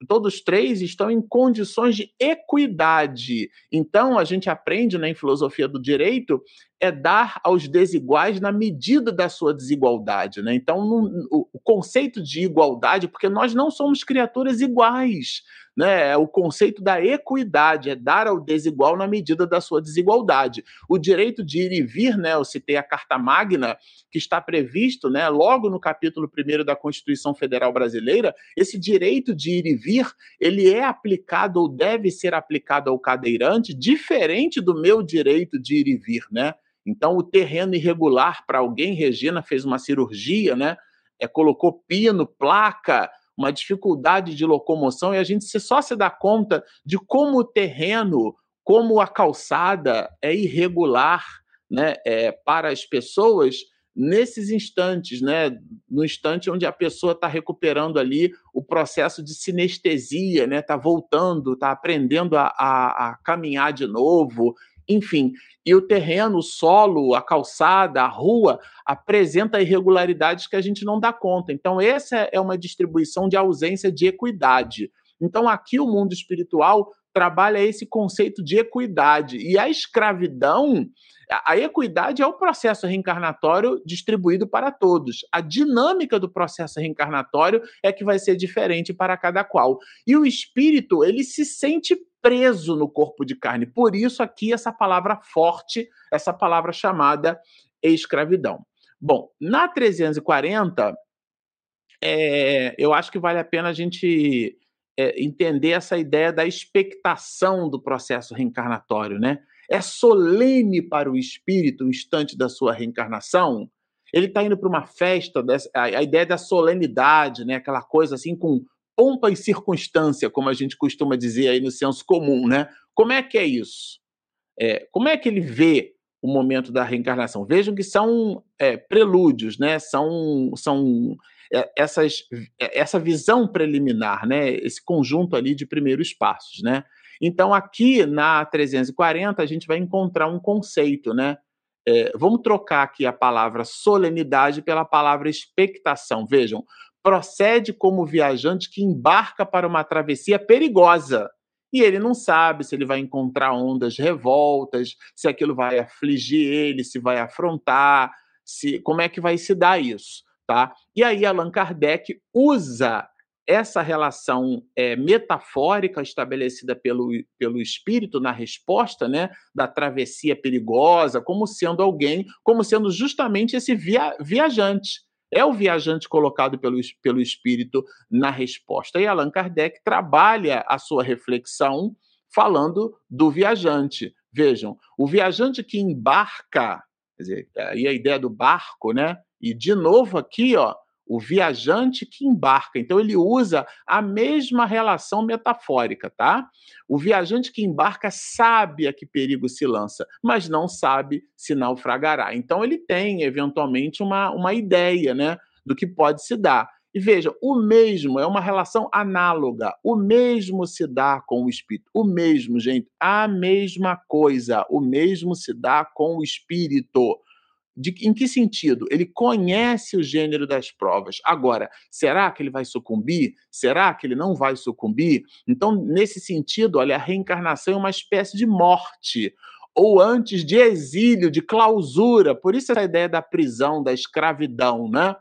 todos três estão em condições de equidade. Então, a gente aprende né, em filosofia do direito é dar aos desiguais na medida da sua desigualdade. Né? Então, no, o, conceito de igualdade, porque nós não somos criaturas iguais né? É o conceito da equidade, é dar ao desigual na medida da sua desigualdade. O direito de ir e vir, né? Eu citei a Carta Magna, que está previsto, né, logo no capítulo 1 da Constituição Federal Brasileira, esse direito de ir e vir, ele é aplicado ou deve ser aplicado ao cadeirante, diferente do meu direito de ir e vir, né? Então, o terreno irregular para alguém, Regina fez uma cirurgia, né? É, colocou pino, placa, uma dificuldade de locomoção e a gente só se dá conta de como o terreno, como a calçada é irregular né, é, para as pessoas nesses instantes, né, no instante onde a pessoa está recuperando ali o processo de sinestesia, né, está voltando, está aprendendo a, a, a caminhar de novo, enfim, e o terreno, o solo, a calçada, a rua apresenta irregularidades que a gente não dá conta. Então, essa é uma distribuição de ausência de equidade. Então, aqui o mundo espiritual trabalha esse conceito de equidade. E a escravidão, a equidade é o processo reencarnatório distribuído para todos. A dinâmica do processo reencarnatório é que vai ser diferente para cada qual. E o espírito, ele se sente preso no corpo de carne. Por isso, aqui, essa palavra forte, essa palavra chamada escravidão. Bom, na 340, é, eu acho que vale a pena a gente é, entender essa ideia da expectação do processo reencarnatório, né? É solene para o espírito o instante da sua reencarnação. Ele está indo para uma festa, a, a ideia da solenidade, né? Aquela coisa assim com pompa e circunstância, como a gente costuma dizer aí no senso comum, né? Como é que é isso? É, como é que ele vê o momento da reencarnação? Vejam que são é, prelúdios, né? São, são é, essas, é, essa visão preliminar, né? Esse conjunto ali de primeiros passos, né? Então, aqui na 340, a gente vai encontrar um conceito, né? É, vamos trocar aqui a palavra solenidade pela palavra expectação. Vejam, procede como viajante que embarca para uma travessia perigosa. E ele não sabe se ele vai encontrar ondas revoltas, se aquilo vai afligir ele, se vai afrontar, se como é que vai se dar isso, tá? E aí Allan Kardec usa essa relação é, metafórica estabelecida pelo, pelo espírito na resposta, né, da travessia perigosa, como sendo alguém, como sendo justamente esse via, viajante é o viajante colocado pelo, pelo espírito na resposta. E Allan Kardec trabalha a sua reflexão falando do viajante. Vejam, o viajante que embarca, quer dizer, aí a ideia do barco, né? E de novo aqui, ó, o viajante que embarca. Então, ele usa a mesma relação metafórica, tá? O viajante que embarca sabe a que perigo se lança, mas não sabe se naufragará. Então, ele tem, eventualmente, uma, uma ideia, né, do que pode se dar. E veja, o mesmo é uma relação análoga. O mesmo se dá com o espírito. O mesmo, gente, a mesma coisa. O mesmo se dá com o espírito. De, em que sentido? Ele conhece o gênero das provas. Agora, será que ele vai sucumbir? Será que ele não vai sucumbir? Então, nesse sentido, olha, a reencarnação é uma espécie de morte ou antes de exílio, de clausura. Por isso essa ideia da prisão, da escravidão, né?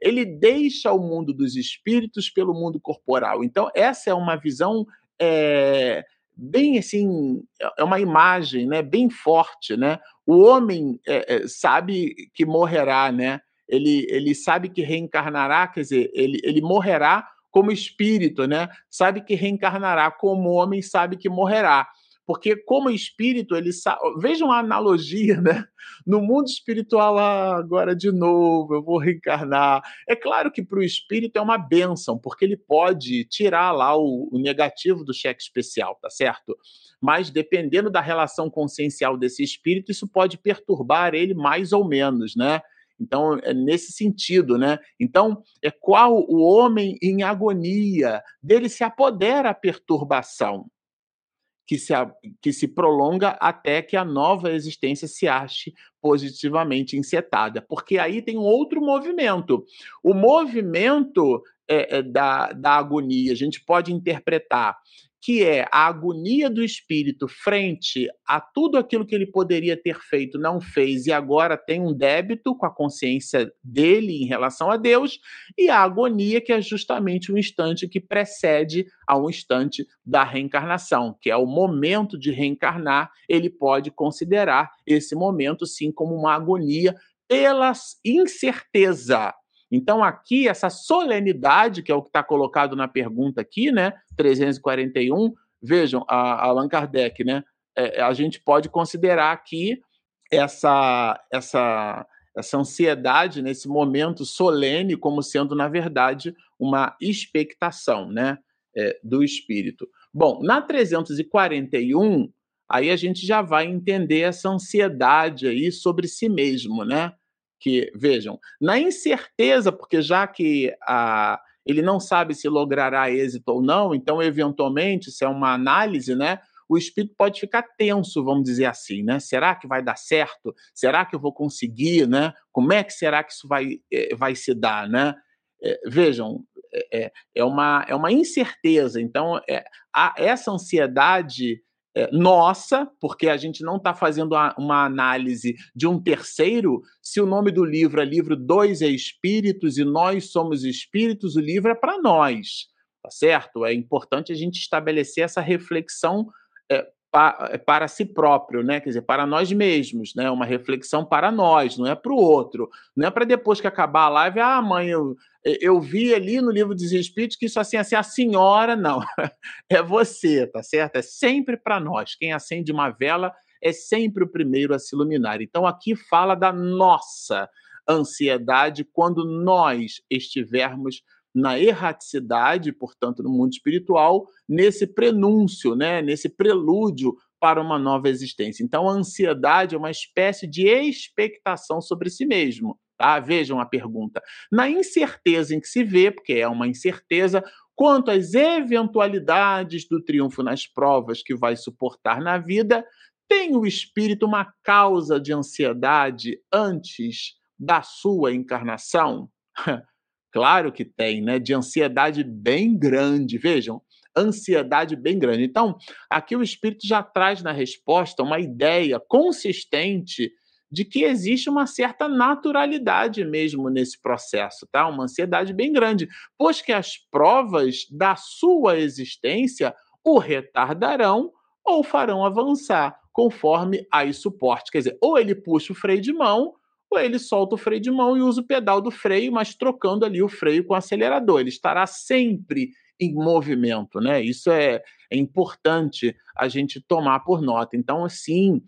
Ele deixa o mundo dos espíritos pelo mundo corporal. Então, essa é uma visão é, bem assim, é uma imagem, né, bem forte, né? O homem é, é, sabe que morrerá, né? Ele, ele sabe que reencarnará, quer dizer, ele, ele morrerá como espírito, né? Sabe que reencarnará como homem, sabe que morrerá. Porque como espírito, ele sabe. Vejam a analogia, né? No mundo espiritual, ah, agora de novo, eu vou reencarnar. É claro que para o espírito é uma benção, porque ele pode tirar lá o, o negativo do cheque especial, tá certo? Mas dependendo da relação consciencial desse espírito, isso pode perturbar ele mais ou menos, né? Então, é nesse sentido, né? Então, é qual o homem em agonia, dele se apodera a perturbação que se, que se prolonga até que a nova existência se ache positivamente encetada. Porque aí tem outro movimento. O movimento é, é, da, da agonia, a gente pode interpretar que é a agonia do espírito frente a tudo aquilo que ele poderia ter feito, não fez e agora tem um débito com a consciência dele em relação a Deus, e a agonia que é justamente o instante que precede ao instante da reencarnação, que é o momento de reencarnar, ele pode considerar esse momento sim como uma agonia pela incerteza então, aqui, essa solenidade, que é o que está colocado na pergunta aqui, né? 341, vejam, a, Allan Kardec, né? É, a gente pode considerar aqui essa, essa, essa ansiedade nesse momento solene como sendo, na verdade, uma expectação né, é, do espírito. Bom, na 341, aí a gente já vai entender essa ansiedade aí sobre si mesmo, né? Que, vejam, na incerteza, porque já que a, ele não sabe se logrará êxito ou não, então, eventualmente, se é uma análise, né? O espírito pode ficar tenso, vamos dizer assim, né? Será que vai dar certo? Será que eu vou conseguir, né? Como é que será que isso vai, eh, vai se dar, né? É, vejam, é, é, uma, é uma incerteza. Então, é, a, essa ansiedade nossa, porque a gente não está fazendo uma análise de um terceiro. Se o nome do livro é livro 2 é Espíritos e nós somos espíritos, o livro é para nós, tá certo? É importante a gente estabelecer essa reflexão é, para, para si próprio, né? Quer dizer, para nós mesmos, né? Uma reflexão para nós, não é para o outro. Não é para depois que acabar a live, ah, mãe, eu, eu vi ali no livro dos Espíritos que isso assim, assim, a senhora, não. É você, tá certo? É sempre para nós. Quem acende uma vela é sempre o primeiro a se iluminar. Então aqui fala da nossa ansiedade quando nós estivermos na erraticidade, portanto, no mundo espiritual, nesse prenúncio, né, nesse prelúdio para uma nova existência. Então, a ansiedade é uma espécie de expectação sobre si mesmo. Tá? Vejam a pergunta. Na incerteza em que se vê, porque é uma incerteza, quanto às eventualidades do triunfo nas provas que vai suportar na vida, tem o espírito uma causa de ansiedade antes da sua encarnação? Claro que tem, né? De ansiedade bem grande. Vejam, ansiedade bem grande. Então, aqui o Espírito já traz na resposta uma ideia consistente de que existe uma certa naturalidade mesmo nesse processo, tá? Uma ansiedade bem grande, pois que as provas da sua existência o retardarão ou farão avançar conforme aí suporte. Quer dizer, ou ele puxa o freio de mão ele solta o freio de mão e usa o pedal do freio, mas trocando ali o freio com o acelerador. Ele estará sempre em movimento, né? Isso é, é importante a gente tomar por nota. Então, assim,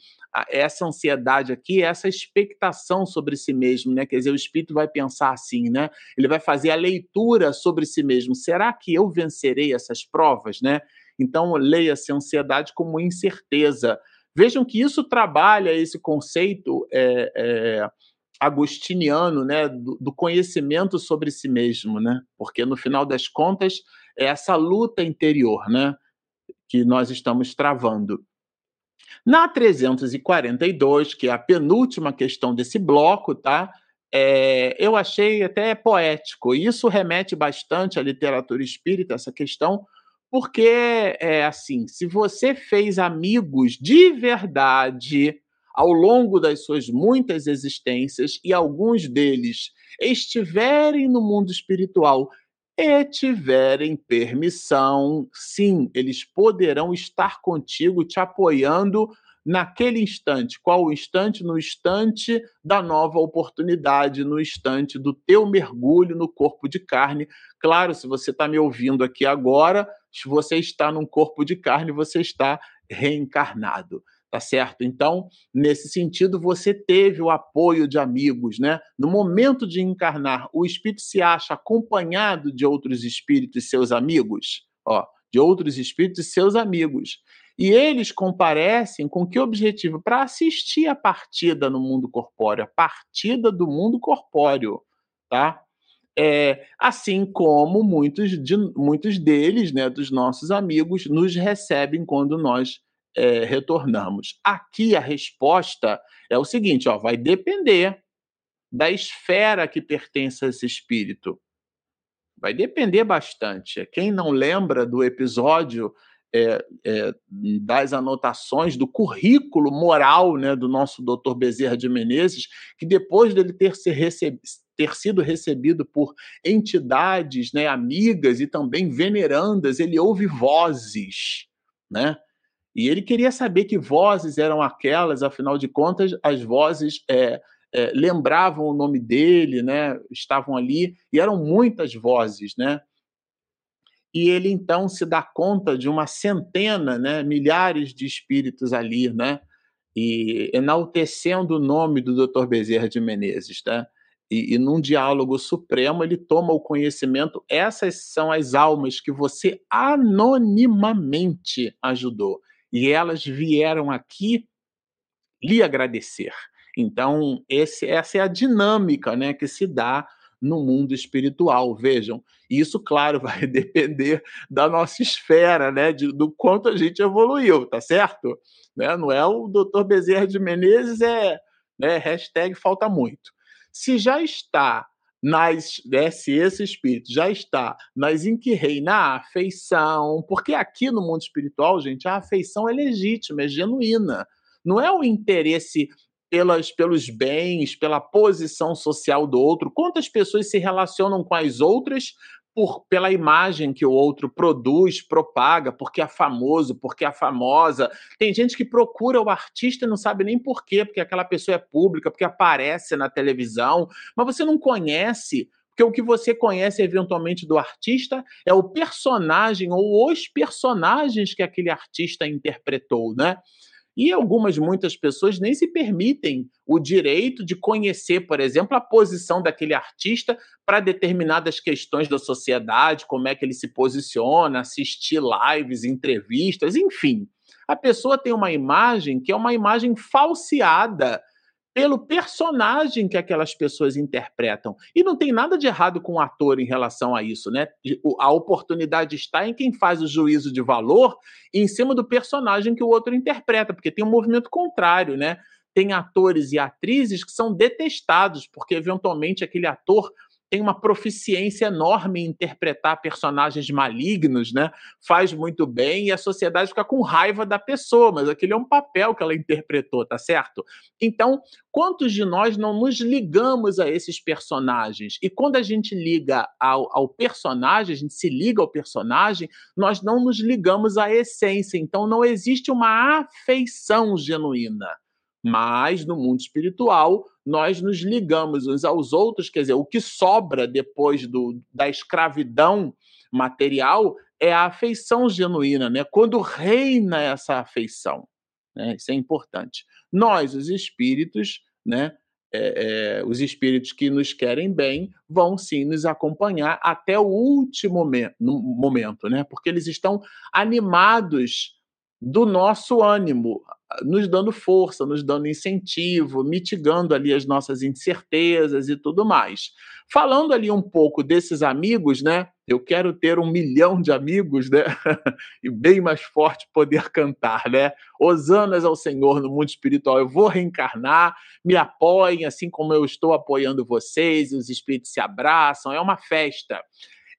essa ansiedade aqui, essa expectação sobre si mesmo, né? Quer dizer, o espírito vai pensar assim, né? Ele vai fazer a leitura sobre si mesmo. Será que eu vencerei essas provas, né? Então, leia-se ansiedade como incerteza. Vejam que isso trabalha esse conceito é, é, agostiniano, né, do, do, conhecimento sobre si mesmo, né? Porque no final das contas é essa luta interior, né, que nós estamos travando. Na 342, que é a penúltima questão desse bloco, tá? É, eu achei até poético. Isso remete bastante à literatura espírita, essa questão, porque é assim: se você fez amigos de verdade ao longo das suas muitas existências e alguns deles estiverem no mundo espiritual e tiverem permissão, sim, eles poderão estar contigo, te apoiando naquele instante. Qual o instante? No instante da nova oportunidade, no instante do teu mergulho no corpo de carne. Claro, se você está me ouvindo aqui agora, se você está num corpo de carne, você está reencarnado tá certo? Então, nesse sentido, você teve o apoio de amigos, né? No momento de encarnar, o espírito se acha acompanhado de outros espíritos seus amigos, ó, de outros espíritos seus amigos. E eles comparecem com que objetivo? Para assistir a partida no mundo corpóreo, a partida do mundo corpóreo, tá? É, assim como muitos, de, muitos deles, né, dos nossos amigos, nos recebem quando nós é, retornamos. Aqui a resposta é o seguinte: ó, vai depender da esfera que pertence a esse espírito. Vai depender bastante. Quem não lembra do episódio é, é, das anotações do currículo moral né, do nosso doutor Bezerra de Menezes, que depois dele ter, se receb ter sido recebido por entidades né, amigas e também venerandas, ele ouve vozes, né? E ele queria saber que vozes eram aquelas, afinal de contas, as vozes é, é, lembravam o nome dele, né? Estavam ali e eram muitas vozes, né? e ele então se dá conta de uma centena, né, milhares de espíritos ali, né, e enaltecendo o nome do Dr. Bezerra de Menezes, tá? E, e num diálogo supremo ele toma o conhecimento. Essas são as almas que você anonimamente ajudou e elas vieram aqui lhe agradecer. Então esse, essa é a dinâmica, né, que se dá no mundo espiritual. Vejam, isso, claro, vai depender da nossa esfera, né? De, do quanto a gente evoluiu, tá certo? Né? Não é o doutor Bezerra de Menezes, é né, hashtag falta muito. Se já está nas, né, se esse espírito já está nas em que reina a afeição, porque aqui no mundo espiritual, gente, a afeição é legítima, é genuína. Não é o interesse pelas, pelos bens, pela posição social do outro. Quantas pessoas se relacionam com as outras por, pela imagem que o outro produz, propaga, porque é famoso, porque é famosa. Tem gente que procura o artista e não sabe nem por quê, porque aquela pessoa é pública, porque aparece na televisão, mas você não conhece. Porque o que você conhece eventualmente do artista é o personagem ou os personagens que aquele artista interpretou, né? E algumas, muitas pessoas nem se permitem o direito de conhecer, por exemplo, a posição daquele artista para determinadas questões da sociedade, como é que ele se posiciona, assistir lives, entrevistas, enfim. A pessoa tem uma imagem que é uma imagem falseada pelo personagem que aquelas pessoas interpretam. E não tem nada de errado com o ator em relação a isso, né? A oportunidade está em quem faz o juízo de valor em cima do personagem que o outro interpreta, porque tem um movimento contrário, né? Tem atores e atrizes que são detestados, porque eventualmente aquele ator tem uma proficiência enorme em interpretar personagens malignos, né? Faz muito bem e a sociedade fica com raiva da pessoa, mas aquele é um papel que ela interpretou, tá certo? Então, quantos de nós não nos ligamos a esses personagens? E quando a gente liga ao, ao personagem, a gente se liga ao personagem, nós não nos ligamos à essência. Então, não existe uma afeição genuína. Mas no mundo espiritual, nós nos ligamos uns aos outros, quer dizer, o que sobra depois do, da escravidão material é a afeição genuína, né? Quando reina essa afeição, né? Isso é importante. Nós, os espíritos, né? É, é, os espíritos que nos querem bem vão sim nos acompanhar até o último momento, né? Porque eles estão animados do nosso ânimo, nos dando força, nos dando incentivo, mitigando ali as nossas incertezas e tudo mais. Falando ali um pouco desses amigos, né? Eu quero ter um milhão de amigos, né? e bem mais forte poder cantar, né? Osanas ao Senhor no mundo espiritual. Eu vou reencarnar, me apoiem, assim como eu estou apoiando vocês, os espíritos se abraçam, é uma festa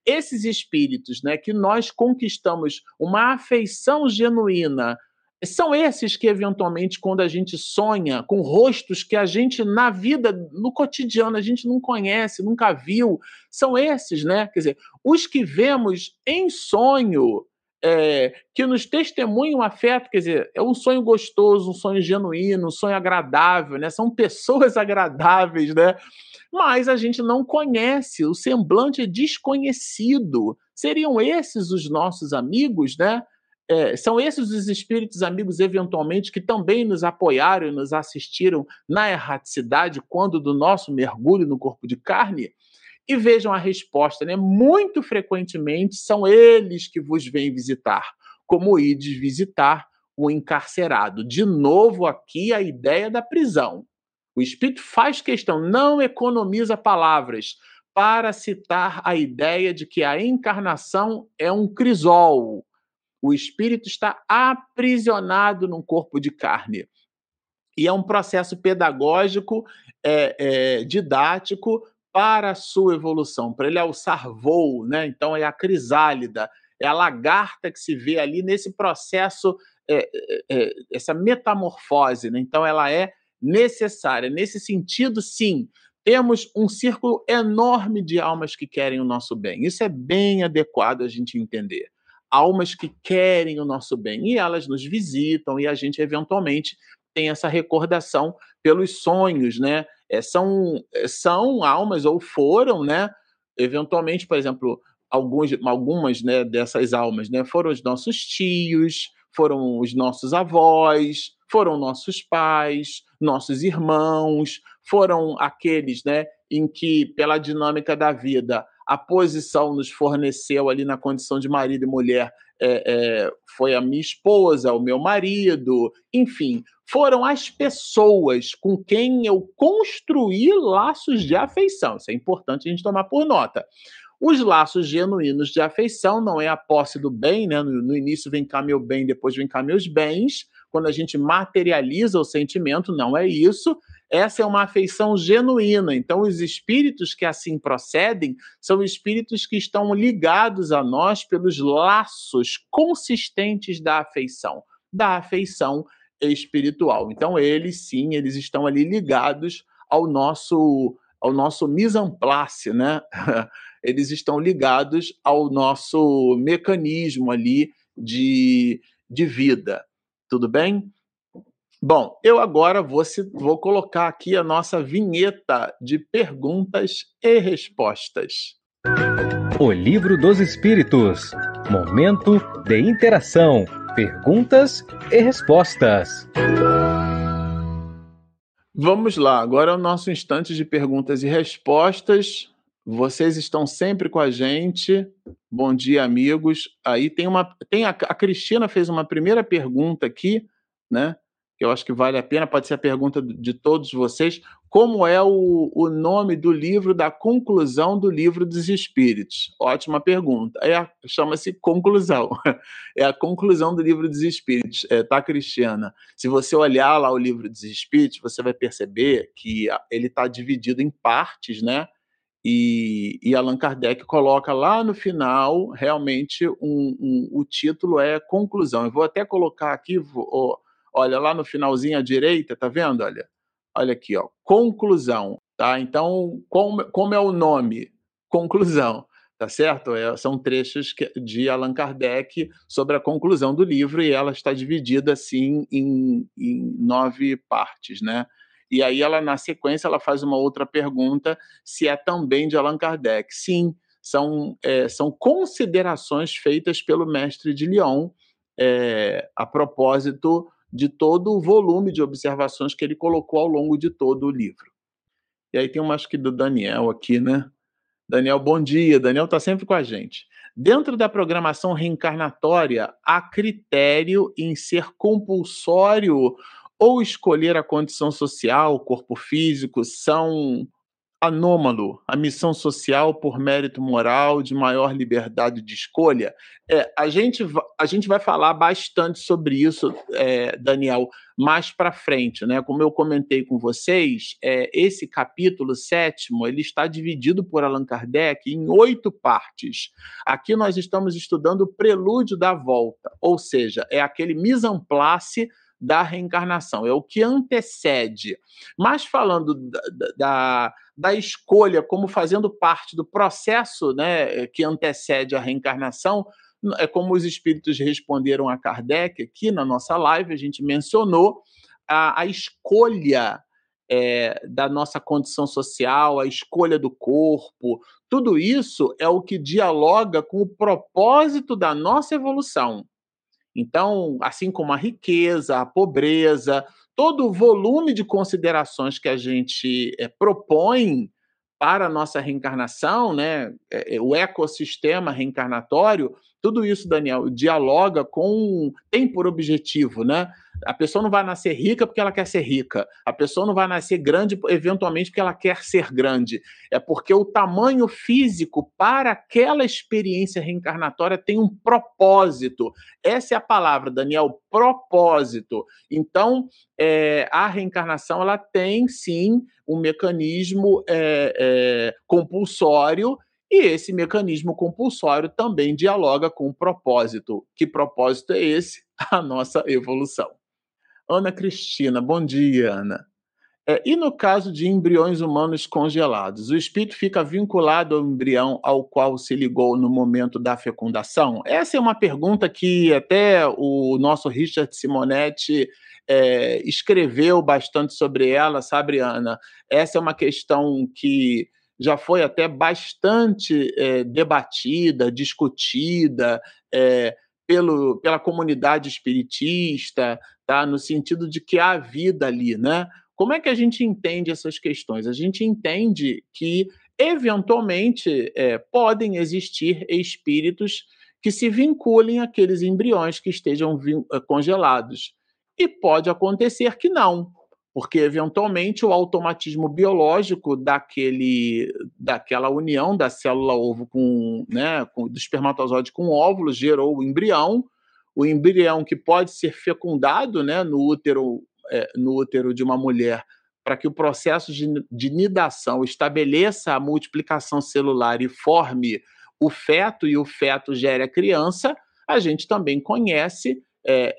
esses espíritos, né, que nós conquistamos uma afeição genuína são esses que, eventualmente, quando a gente sonha com rostos que a gente, na vida, no cotidiano, a gente não conhece, nunca viu, são esses, né? Quer dizer, os que vemos em sonho, é, que nos testemunham afeto, quer dizer, é um sonho gostoso, um sonho genuíno, um sonho agradável, né? São pessoas agradáveis, né? Mas a gente não conhece, o semblante é desconhecido. Seriam esses os nossos amigos, né? É, são esses os espíritos amigos, eventualmente, que também nos apoiaram e nos assistiram na erraticidade quando do nosso mergulho no corpo de carne? E vejam a resposta, né? Muito frequentemente são eles que vos vêm visitar, como ides visitar o encarcerado. De novo, aqui a ideia da prisão. O espírito faz questão, não economiza palavras para citar a ideia de que a encarnação é um crisol, o espírito está aprisionado num corpo de carne. E é um processo pedagógico, é, é, didático para a sua evolução, para ele alçar voo, né? Então é a crisálida, É a lagarta que se vê ali nesse processo, é, é, é essa metamorfose. Né? Então, ela é necessária. Nesse sentido, sim, temos um círculo enorme de almas que querem o nosso bem. Isso é bem adequado a gente entender. Almas que querem o nosso bem e elas nos visitam e a gente eventualmente tem essa recordação pelos sonhos, né? É, são, são almas ou foram, né? Eventualmente, por exemplo, alguns, algumas né, dessas almas, né? Foram os nossos tios, foram os nossos avós, foram nossos pais, nossos irmãos, foram aqueles, né, em que pela dinâmica da vida a posição nos forneceu ali na condição de marido e mulher é, é, foi a minha esposa, o meu marido, enfim, foram as pessoas com quem eu construí laços de afeição. Isso é importante a gente tomar por nota. Os laços genuínos de afeição não é a posse do bem, né? No, no, início vem cá meu bem, depois vem cá meus bens. Quando a gente materializa o sentimento, não é isso. Essa é uma afeição genuína. Então, os espíritos que assim procedem são espíritos que estão ligados a nós pelos laços consistentes da afeição, da afeição espiritual. Então, eles sim, eles estão ali ligados ao nosso ao nosso mise en place, né? eles estão ligados ao nosso mecanismo ali de, de vida. Tudo bem? Bom, eu agora vou, vou colocar aqui a nossa vinheta de perguntas e respostas. O Livro dos Espíritos Momento de interação, perguntas e respostas. Vamos lá, agora é o nosso instante de perguntas e respostas. Vocês estão sempre com a gente. Bom dia, amigos. Aí tem uma. Tem a, a Cristina fez uma primeira pergunta aqui, né? Que eu acho que vale a pena, pode ser a pergunta de todos vocês. Como é o, o nome do livro da conclusão do livro dos Espíritos? Ótima pergunta. É, Chama-se Conclusão. É a conclusão do livro dos Espíritos, é, tá, Cristiana? Se você olhar lá o livro dos Espíritos, você vai perceber que ele está dividido em partes, né? E, e, Allan Kardec coloca lá no final, realmente, um, um, o título é Conclusão. Eu vou até colocar aqui, vou, olha, lá no finalzinho à direita, tá vendo? Olha, olha aqui, ó, Conclusão. Tá? Então, como, como é o nome? Conclusão. Tá certo? É, são trechos que, de Allan Kardec sobre a conclusão do livro e ela está dividida assim em, em nove partes, né? E aí ela, na sequência, ela faz uma outra pergunta, se é também de Allan Kardec. Sim, são, é, são considerações feitas pelo mestre de Lyon é, a propósito de todo o volume de observações que ele colocou ao longo de todo o livro. E aí tem uma, acho que do Daniel aqui, né? Daniel, bom dia. Daniel está sempre com a gente. Dentro da programação reencarnatória, há critério em ser compulsório ou escolher a condição social, corpo físico, são anômalo, a missão social por mérito moral de maior liberdade de escolha. É, a, gente, a gente vai falar bastante sobre isso, é, Daniel, mais para frente. Né? Como eu comentei com vocês, é, esse capítulo sétimo ele está dividido por Allan Kardec em oito partes. Aqui nós estamos estudando o prelúdio da volta, ou seja, é aquele mise en place da reencarnação, é o que antecede. Mas falando da, da, da, escolha como fazendo parte do processo né, que antecede a reencarnação, é como os espíritos responderam a Kardec aqui na nossa live, a gente mencionou a, a escolha é, da nossa condição social, a escolha do corpo, tudo isso é o que dialoga com o propósito da nossa evolução. Então, assim como a riqueza, a pobreza, todo o volume de considerações que a gente é, propõe para a nossa reencarnação, né, é, o ecossistema reencarnatório, tudo isso, Daniel, dialoga com. tem por objetivo, né? A pessoa não vai nascer rica porque ela quer ser rica. A pessoa não vai nascer grande, eventualmente, porque ela quer ser grande. É porque o tamanho físico para aquela experiência reencarnatória tem um propósito. Essa é a palavra, Daniel, propósito. Então, é, a reencarnação ela tem sim um mecanismo é, é, compulsório E esse mecanismo compulsório também dialoga com o propósito. Que propósito é esse? A nossa evolução. Ana Cristina, bom dia, Ana. É, e no caso de embriões humanos congelados, o espírito fica vinculado ao embrião ao qual se ligou no momento da fecundação? Essa é uma pergunta que até o nosso Richard Simonetti é, escreveu bastante sobre ela, sabe, Ana? Essa é uma questão que já foi até bastante é, debatida, discutida é, pelo, pela comunidade espiritista, tá? no sentido de que há vida ali, né? Como é que a gente entende essas questões? A gente entende que, eventualmente, é, podem existir espíritos que se vinculem àqueles embriões que estejam eh, congelados. E pode acontecer que não, porque eventualmente o automatismo biológico daquele, daquela união da célula ovo com, né, com, do espermatozoide com o óvulo gerou o embrião, o embrião que pode ser fecundado né, no útero é, no útero de uma mulher para que o processo de, de nidação estabeleça a multiplicação celular e forme o feto e o feto gere a criança, a gente também conhece é,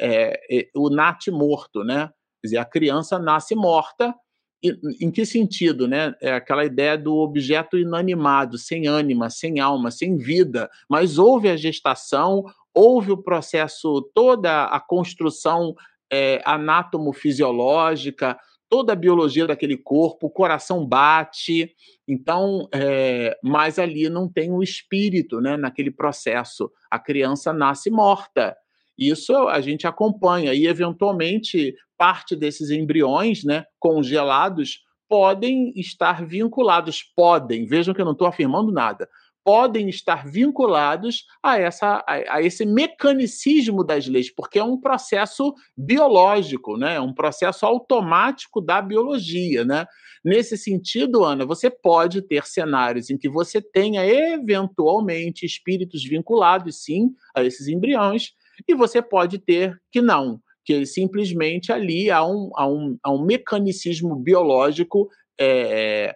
é, o nat morto, né? Quer dizer, a criança nasce morta. E, em que sentido, né? É aquela ideia do objeto inanimado, sem ânima, sem alma, sem vida, mas houve a gestação, houve o processo, toda a construção é, anatomo-fisiológica, toda a biologia daquele corpo, o coração bate, então, é, mas ali não tem o espírito, né, naquele processo. A criança nasce morta. Isso a gente acompanha e, eventualmente, parte desses embriões, né, congelados, podem estar vinculados, podem, vejam que eu não estou afirmando nada, podem estar vinculados a, essa, a, a, esse mecanicismo das leis, porque é um processo biológico, né? é um processo automático da biologia. Né? Nesse sentido, Ana, você pode ter cenários em que você tenha eventualmente espíritos vinculados, sim, a esses embriões, e você pode ter que não, que simplesmente ali há um, há um, há um mecanicismo biológico é,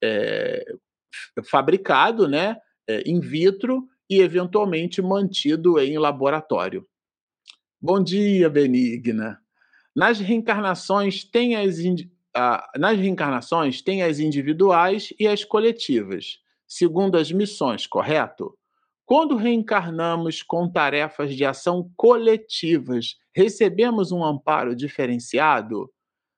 é, fabricado, né, eh, in vitro e eventualmente mantido em laboratório. Bom dia, Benigna. Nas reencarnações tem as nas reencarnações tem as individuais e as coletivas, segundo as missões, correto? Quando reencarnamos com tarefas de ação coletivas, recebemos um amparo diferenciado?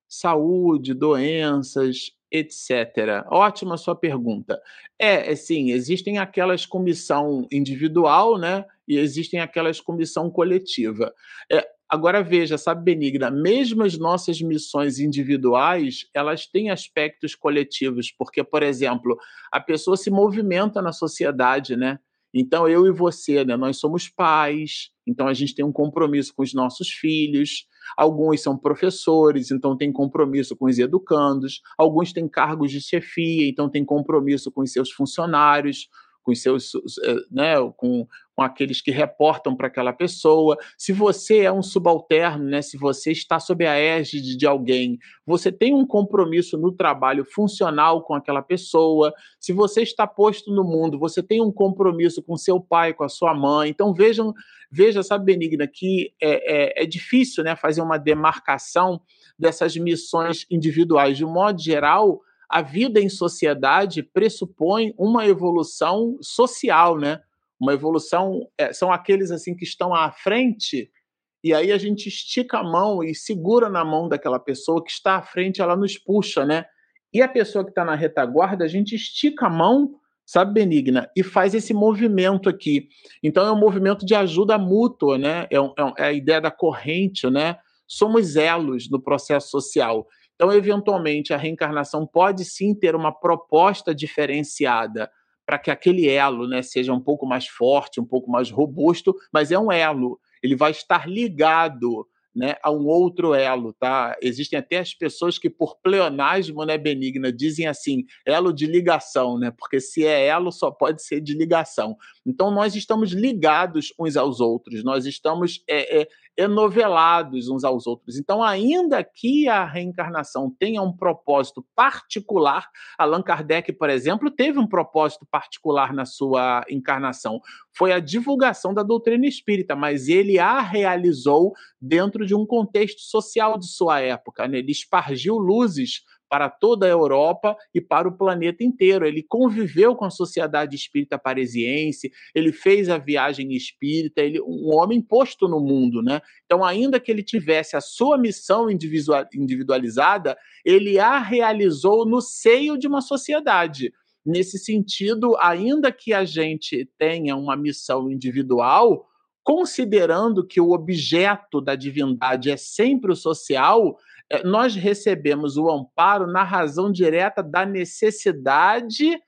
Saúde, doenças, etc. Ótima sua pergunta. É, é, sim, existem aquelas comissão individual, né? E existem aquelas comissão coletiva. É, agora veja, sabe, Benigna, mesmo as nossas missões individuais, elas têm aspectos coletivos, porque, por exemplo, a pessoa se movimenta na sociedade, né? Então, eu e você, né, nós somos pais, então a gente tem um compromisso com os nossos filhos. Alguns são professores, então tem compromisso com os educandos. Alguns têm cargos de chefia, então tem compromisso com os seus funcionários com seus, eh, né, com, com aqueles que reportam para aquela pessoa. Se você é um subalterno, né, se você está sob a égide de alguém, você tem um compromisso no trabalho funcional com aquela pessoa. Se você está posto no mundo, você tem um compromisso com seu pai, com a sua mãe. Então vejam, veja, sabe, Benigna, que é, é, é difícil né, fazer uma demarcação dessas missões individuais. De um modo geral, a vida em sociedade pressupõe uma evolução social, né? Uma evolução é, são aqueles assim que estão à frente e aí a gente estica a mão e segura na mão daquela pessoa que está à frente, ela nos puxa, né? E a pessoa que está na retaguarda, a gente estica a mão, sabe, Benigna, e faz esse movimento aqui. Então é um movimento de ajuda mútua, né? É, é, é a ideia da corrente, né? Somos elos no processo social. Então, eventualmente, a reencarnação pode sim ter uma proposta diferenciada para que aquele elo né, seja um pouco mais forte, um pouco mais robusto, mas é um elo. Ele vai estar ligado né, a um outro elo, tá? Existem até as pessoas que, por pleonasmo, né, benigna, dizem assim, elo de ligação, né? Porque se é elo, só pode ser de ligação. Então, nós estamos ligados uns aos outros, nós estamos é, é, enovelados uns aos outros. Então, ainda que a reencarnação tenha um propósito particular, Allan Kardec, por exemplo, teve um propósito particular na sua encarnação. Foi a divulgação da doutrina espírita, mas ele a realizou dentro de um contexto social de sua época. Né? Ele espargiu luzes para toda a Europa e para o planeta inteiro. Ele conviveu com a sociedade espírita parisiense, ele fez a viagem espírita, ele um homem posto no mundo, né? Então, ainda que ele tivesse a sua missão individualizada, ele a realizou no seio de uma sociedade. Nesse sentido, ainda que a gente tenha uma missão individual, considerando que o objeto da divindade é sempre o social, nós recebemos o amparo na razão direta da necessidade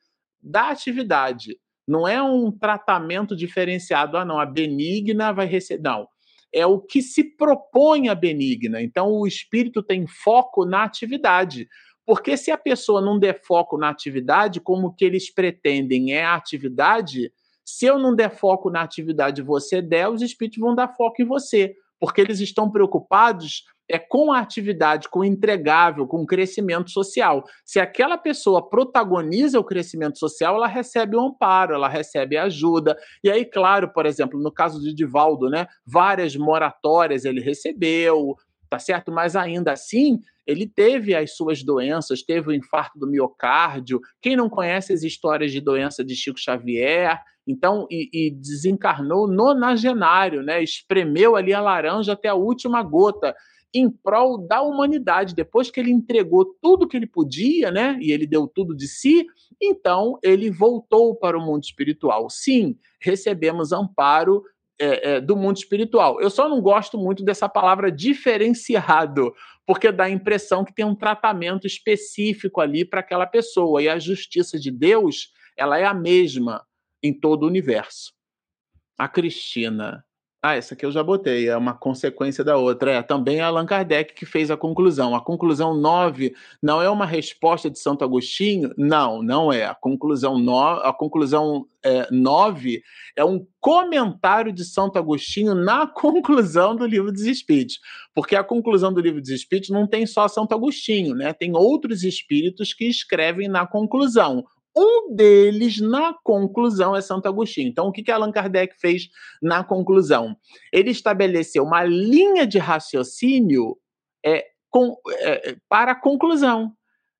da atividade. Não é um tratamento diferenciado. Ah, não, a benigna vai receber. Não. É o que se propõe a benigna. Então, o espírito tem foco na atividade. Porque se a pessoa não der foco na atividade, como que eles pretendem é a atividade, se eu não der foco na atividade você der, os espíritos vão dar foco em você. Porque eles estão preocupados é com a atividade, com o entregável, com o crescimento social. Se aquela pessoa protagoniza o crescimento social, ela recebe o um amparo, ela recebe ajuda. E aí, claro, por exemplo, no caso de Divaldo, né, várias moratórias ele recebeu, tá certo? Mas ainda assim, ele teve as suas doenças, teve o infarto do miocárdio. Quem não conhece as histórias de doença de Chico Xavier, então, e, e, desencarnou nonagenário, né? Espremeu ali a laranja até a última gota em prol da humanidade. Depois que ele entregou tudo que ele podia, né? E ele deu tudo de si, então ele voltou para o mundo espiritual. Sim, recebemos amparo é, é, do mundo espiritual. Eu só não gosto muito dessa palavra diferenciado, porque dá a impressão que tem um tratamento específico ali para aquela pessoa. E a justiça de Deus, ela é a mesma em todo o universo. A Cristina ah, essa aqui eu já botei, é uma consequência da outra. É também Allan Kardec que fez a conclusão. A conclusão 9 não é uma resposta de Santo Agostinho? Não, não é. A conclusão 9, a conclusão é, 9 é um comentário de Santo Agostinho na conclusão do livro dos Espíritos. Porque a conclusão do livro dos Espíritos não tem só Santo Agostinho, né? Tem outros espíritos que escrevem na conclusão. Um deles, na conclusão, é Santo Agostinho. Então, o que, que Allan Kardec fez na conclusão? Ele estabeleceu uma linha de raciocínio é, com, é, para a conclusão.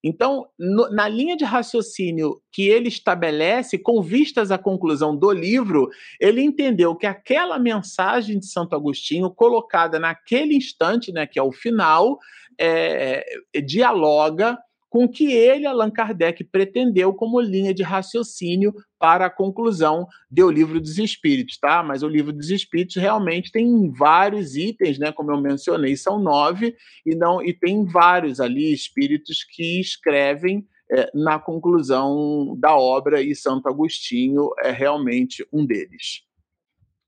Então, no, na linha de raciocínio que ele estabelece, com vistas à conclusão do livro, ele entendeu que aquela mensagem de Santo Agostinho, colocada naquele instante, né, que é o final, é, dialoga com que ele, Allan Kardec, pretendeu como linha de raciocínio para a conclusão do Livro dos Espíritos, tá? Mas o Livro dos Espíritos realmente tem vários itens, né? Como eu mencionei, são nove, e, não, e tem vários ali espíritos que escrevem é, na conclusão da obra, e Santo Agostinho é realmente um deles.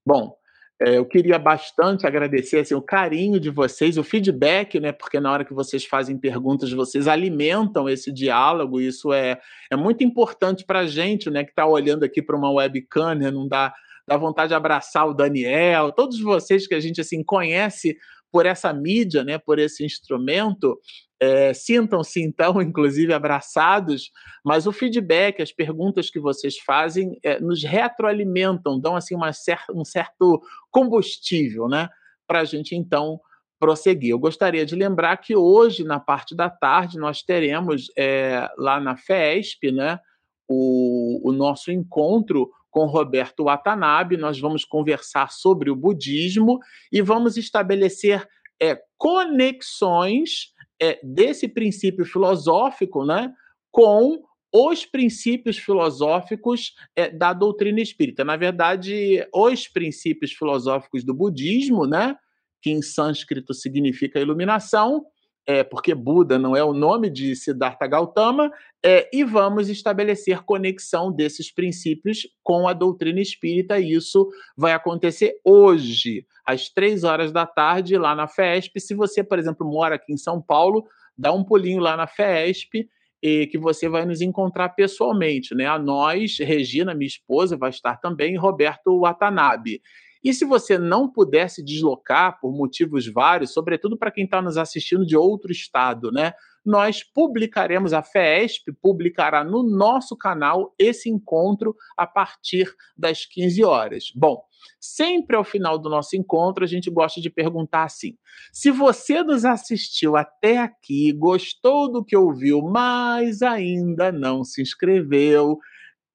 Bom, é, eu queria bastante agradecer assim, o carinho de vocês, o feedback, né? Porque na hora que vocês fazem perguntas, vocês alimentam esse diálogo. Isso é, é muito importante para a gente, né? Que está olhando aqui para uma webcam, né, não dá, dá vontade de abraçar o Daniel, todos vocês que a gente assim conhece por essa mídia, né? Por esse instrumento. É, Sintam-se, então, inclusive, abraçados, mas o feedback, as perguntas que vocês fazem, é, nos retroalimentam, dão assim cer um certo combustível né, para a gente, então, prosseguir. Eu gostaria de lembrar que hoje, na parte da tarde, nós teremos é, lá na FESP né, o, o nosso encontro com Roberto Watanabe. Nós vamos conversar sobre o budismo e vamos estabelecer é, conexões é, desse princípio filosófico né, com os princípios filosóficos é, da doutrina espírita. Na verdade, os princípios filosóficos do budismo, né, que em sânscrito significa iluminação, é, porque Buda não é o nome de Siddhartha Gautama, é, e vamos estabelecer conexão desses princípios com a doutrina espírita. E isso vai acontecer hoje, às três horas da tarde, lá na FESP. Se você, por exemplo, mora aqui em São Paulo, dá um pulinho lá na FESP e que você vai nos encontrar pessoalmente, né? A nós, Regina, minha esposa, vai estar também, e Roberto Watanabe. E se você não puder se deslocar por motivos vários, sobretudo para quem está nos assistindo de outro estado, né? Nós publicaremos, a FESP publicará no nosso canal esse encontro a partir das 15 horas. Bom, sempre ao final do nosso encontro a gente gosta de perguntar assim: se você nos assistiu até aqui, gostou do que ouviu, mas ainda não se inscreveu,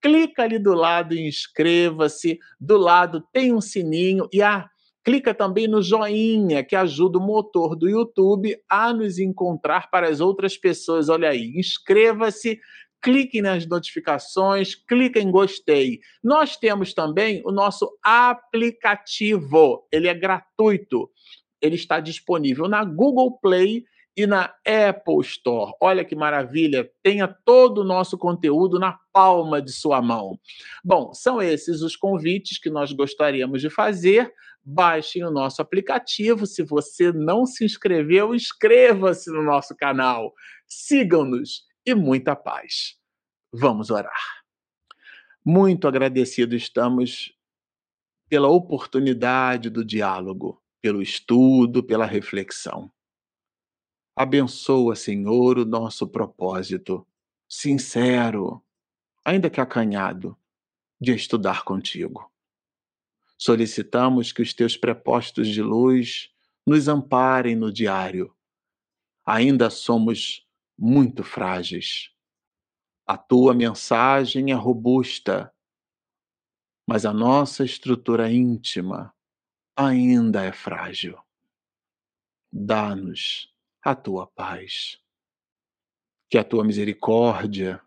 clica ali do lado em inscreva-se, do lado tem um sininho e ah, clica também no joinha que ajuda o motor do YouTube a nos encontrar para as outras pessoas. Olha aí, inscreva-se, clique nas notificações, clique em gostei. Nós temos também o nosso aplicativo, ele é gratuito. Ele está disponível na Google Play e na Apple Store. Olha que maravilha! Tenha todo o nosso conteúdo na palma de sua mão. Bom, são esses os convites que nós gostaríamos de fazer. Baixem o nosso aplicativo. Se você não se inscreveu, inscreva-se no nosso canal. Sigam-nos e muita paz. Vamos orar. Muito agradecido estamos pela oportunidade do diálogo, pelo estudo, pela reflexão. Abençoa, Senhor, o nosso propósito, sincero, ainda que acanhado, de estudar contigo. Solicitamos que os teus prepostos de luz nos amparem no diário. Ainda somos muito frágeis. A tua mensagem é robusta, mas a nossa estrutura íntima ainda é frágil. Dá-nos a tua paz. Que a tua misericórdia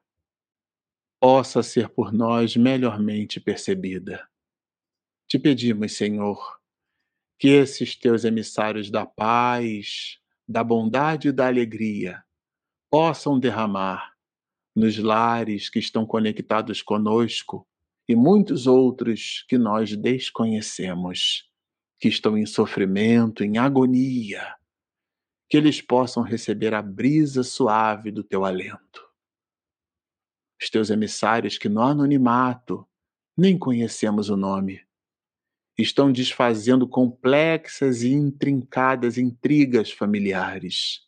possa ser por nós melhormente percebida. Te pedimos, Senhor, que esses teus emissários da paz, da bondade e da alegria possam derramar nos lares que estão conectados conosco e muitos outros que nós desconhecemos, que estão em sofrimento, em agonia, que eles possam receber a brisa suave do teu alento. Os teus emissários, que no anonimato nem conhecemos o nome, estão desfazendo complexas e intrincadas intrigas familiares,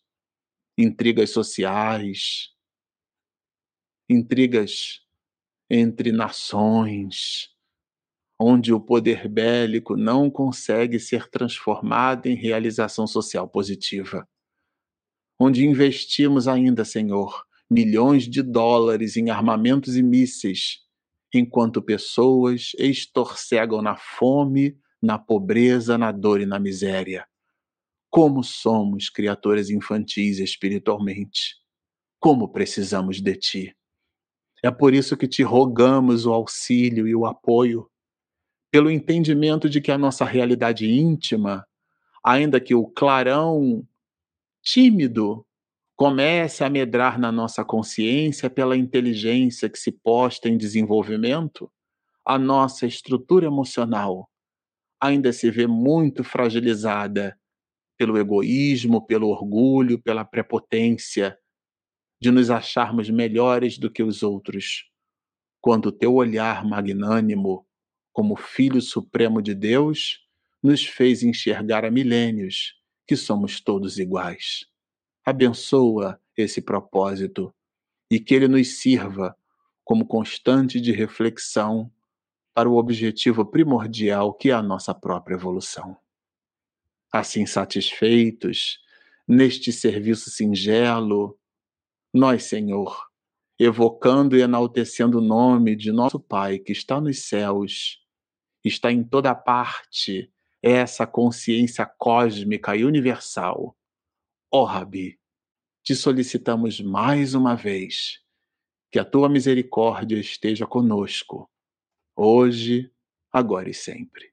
intrigas sociais, intrigas entre nações, onde o poder bélico não consegue ser transformado em realização social positiva. Onde investimos ainda, Senhor, milhões de dólares em armamentos e mísseis, enquanto pessoas estorcegam na fome, na pobreza, na dor e na miséria. Como somos criaturas infantis espiritualmente. Como precisamos de Ti. É por isso que te rogamos o auxílio e o apoio pelo entendimento de que a nossa realidade íntima, ainda que o clarão tímido comece a medrar na nossa consciência pela inteligência que se posta em desenvolvimento, a nossa estrutura emocional ainda se vê muito fragilizada pelo egoísmo, pelo orgulho, pela prepotência de nos acharmos melhores do que os outros, quando o teu olhar magnânimo como Filho Supremo de Deus, nos fez enxergar há milênios que somos todos iguais. Abençoa esse propósito e que ele nos sirva como constante de reflexão para o objetivo primordial que é a nossa própria evolução. Assim satisfeitos, neste serviço singelo, nós, Senhor, evocando e enaltecendo o nome de nosso Pai que está nos céus, está em toda parte essa consciência cósmica e universal. Ó oh, Rabi, te solicitamos mais uma vez que a tua misericórdia esteja conosco, hoje, agora e sempre.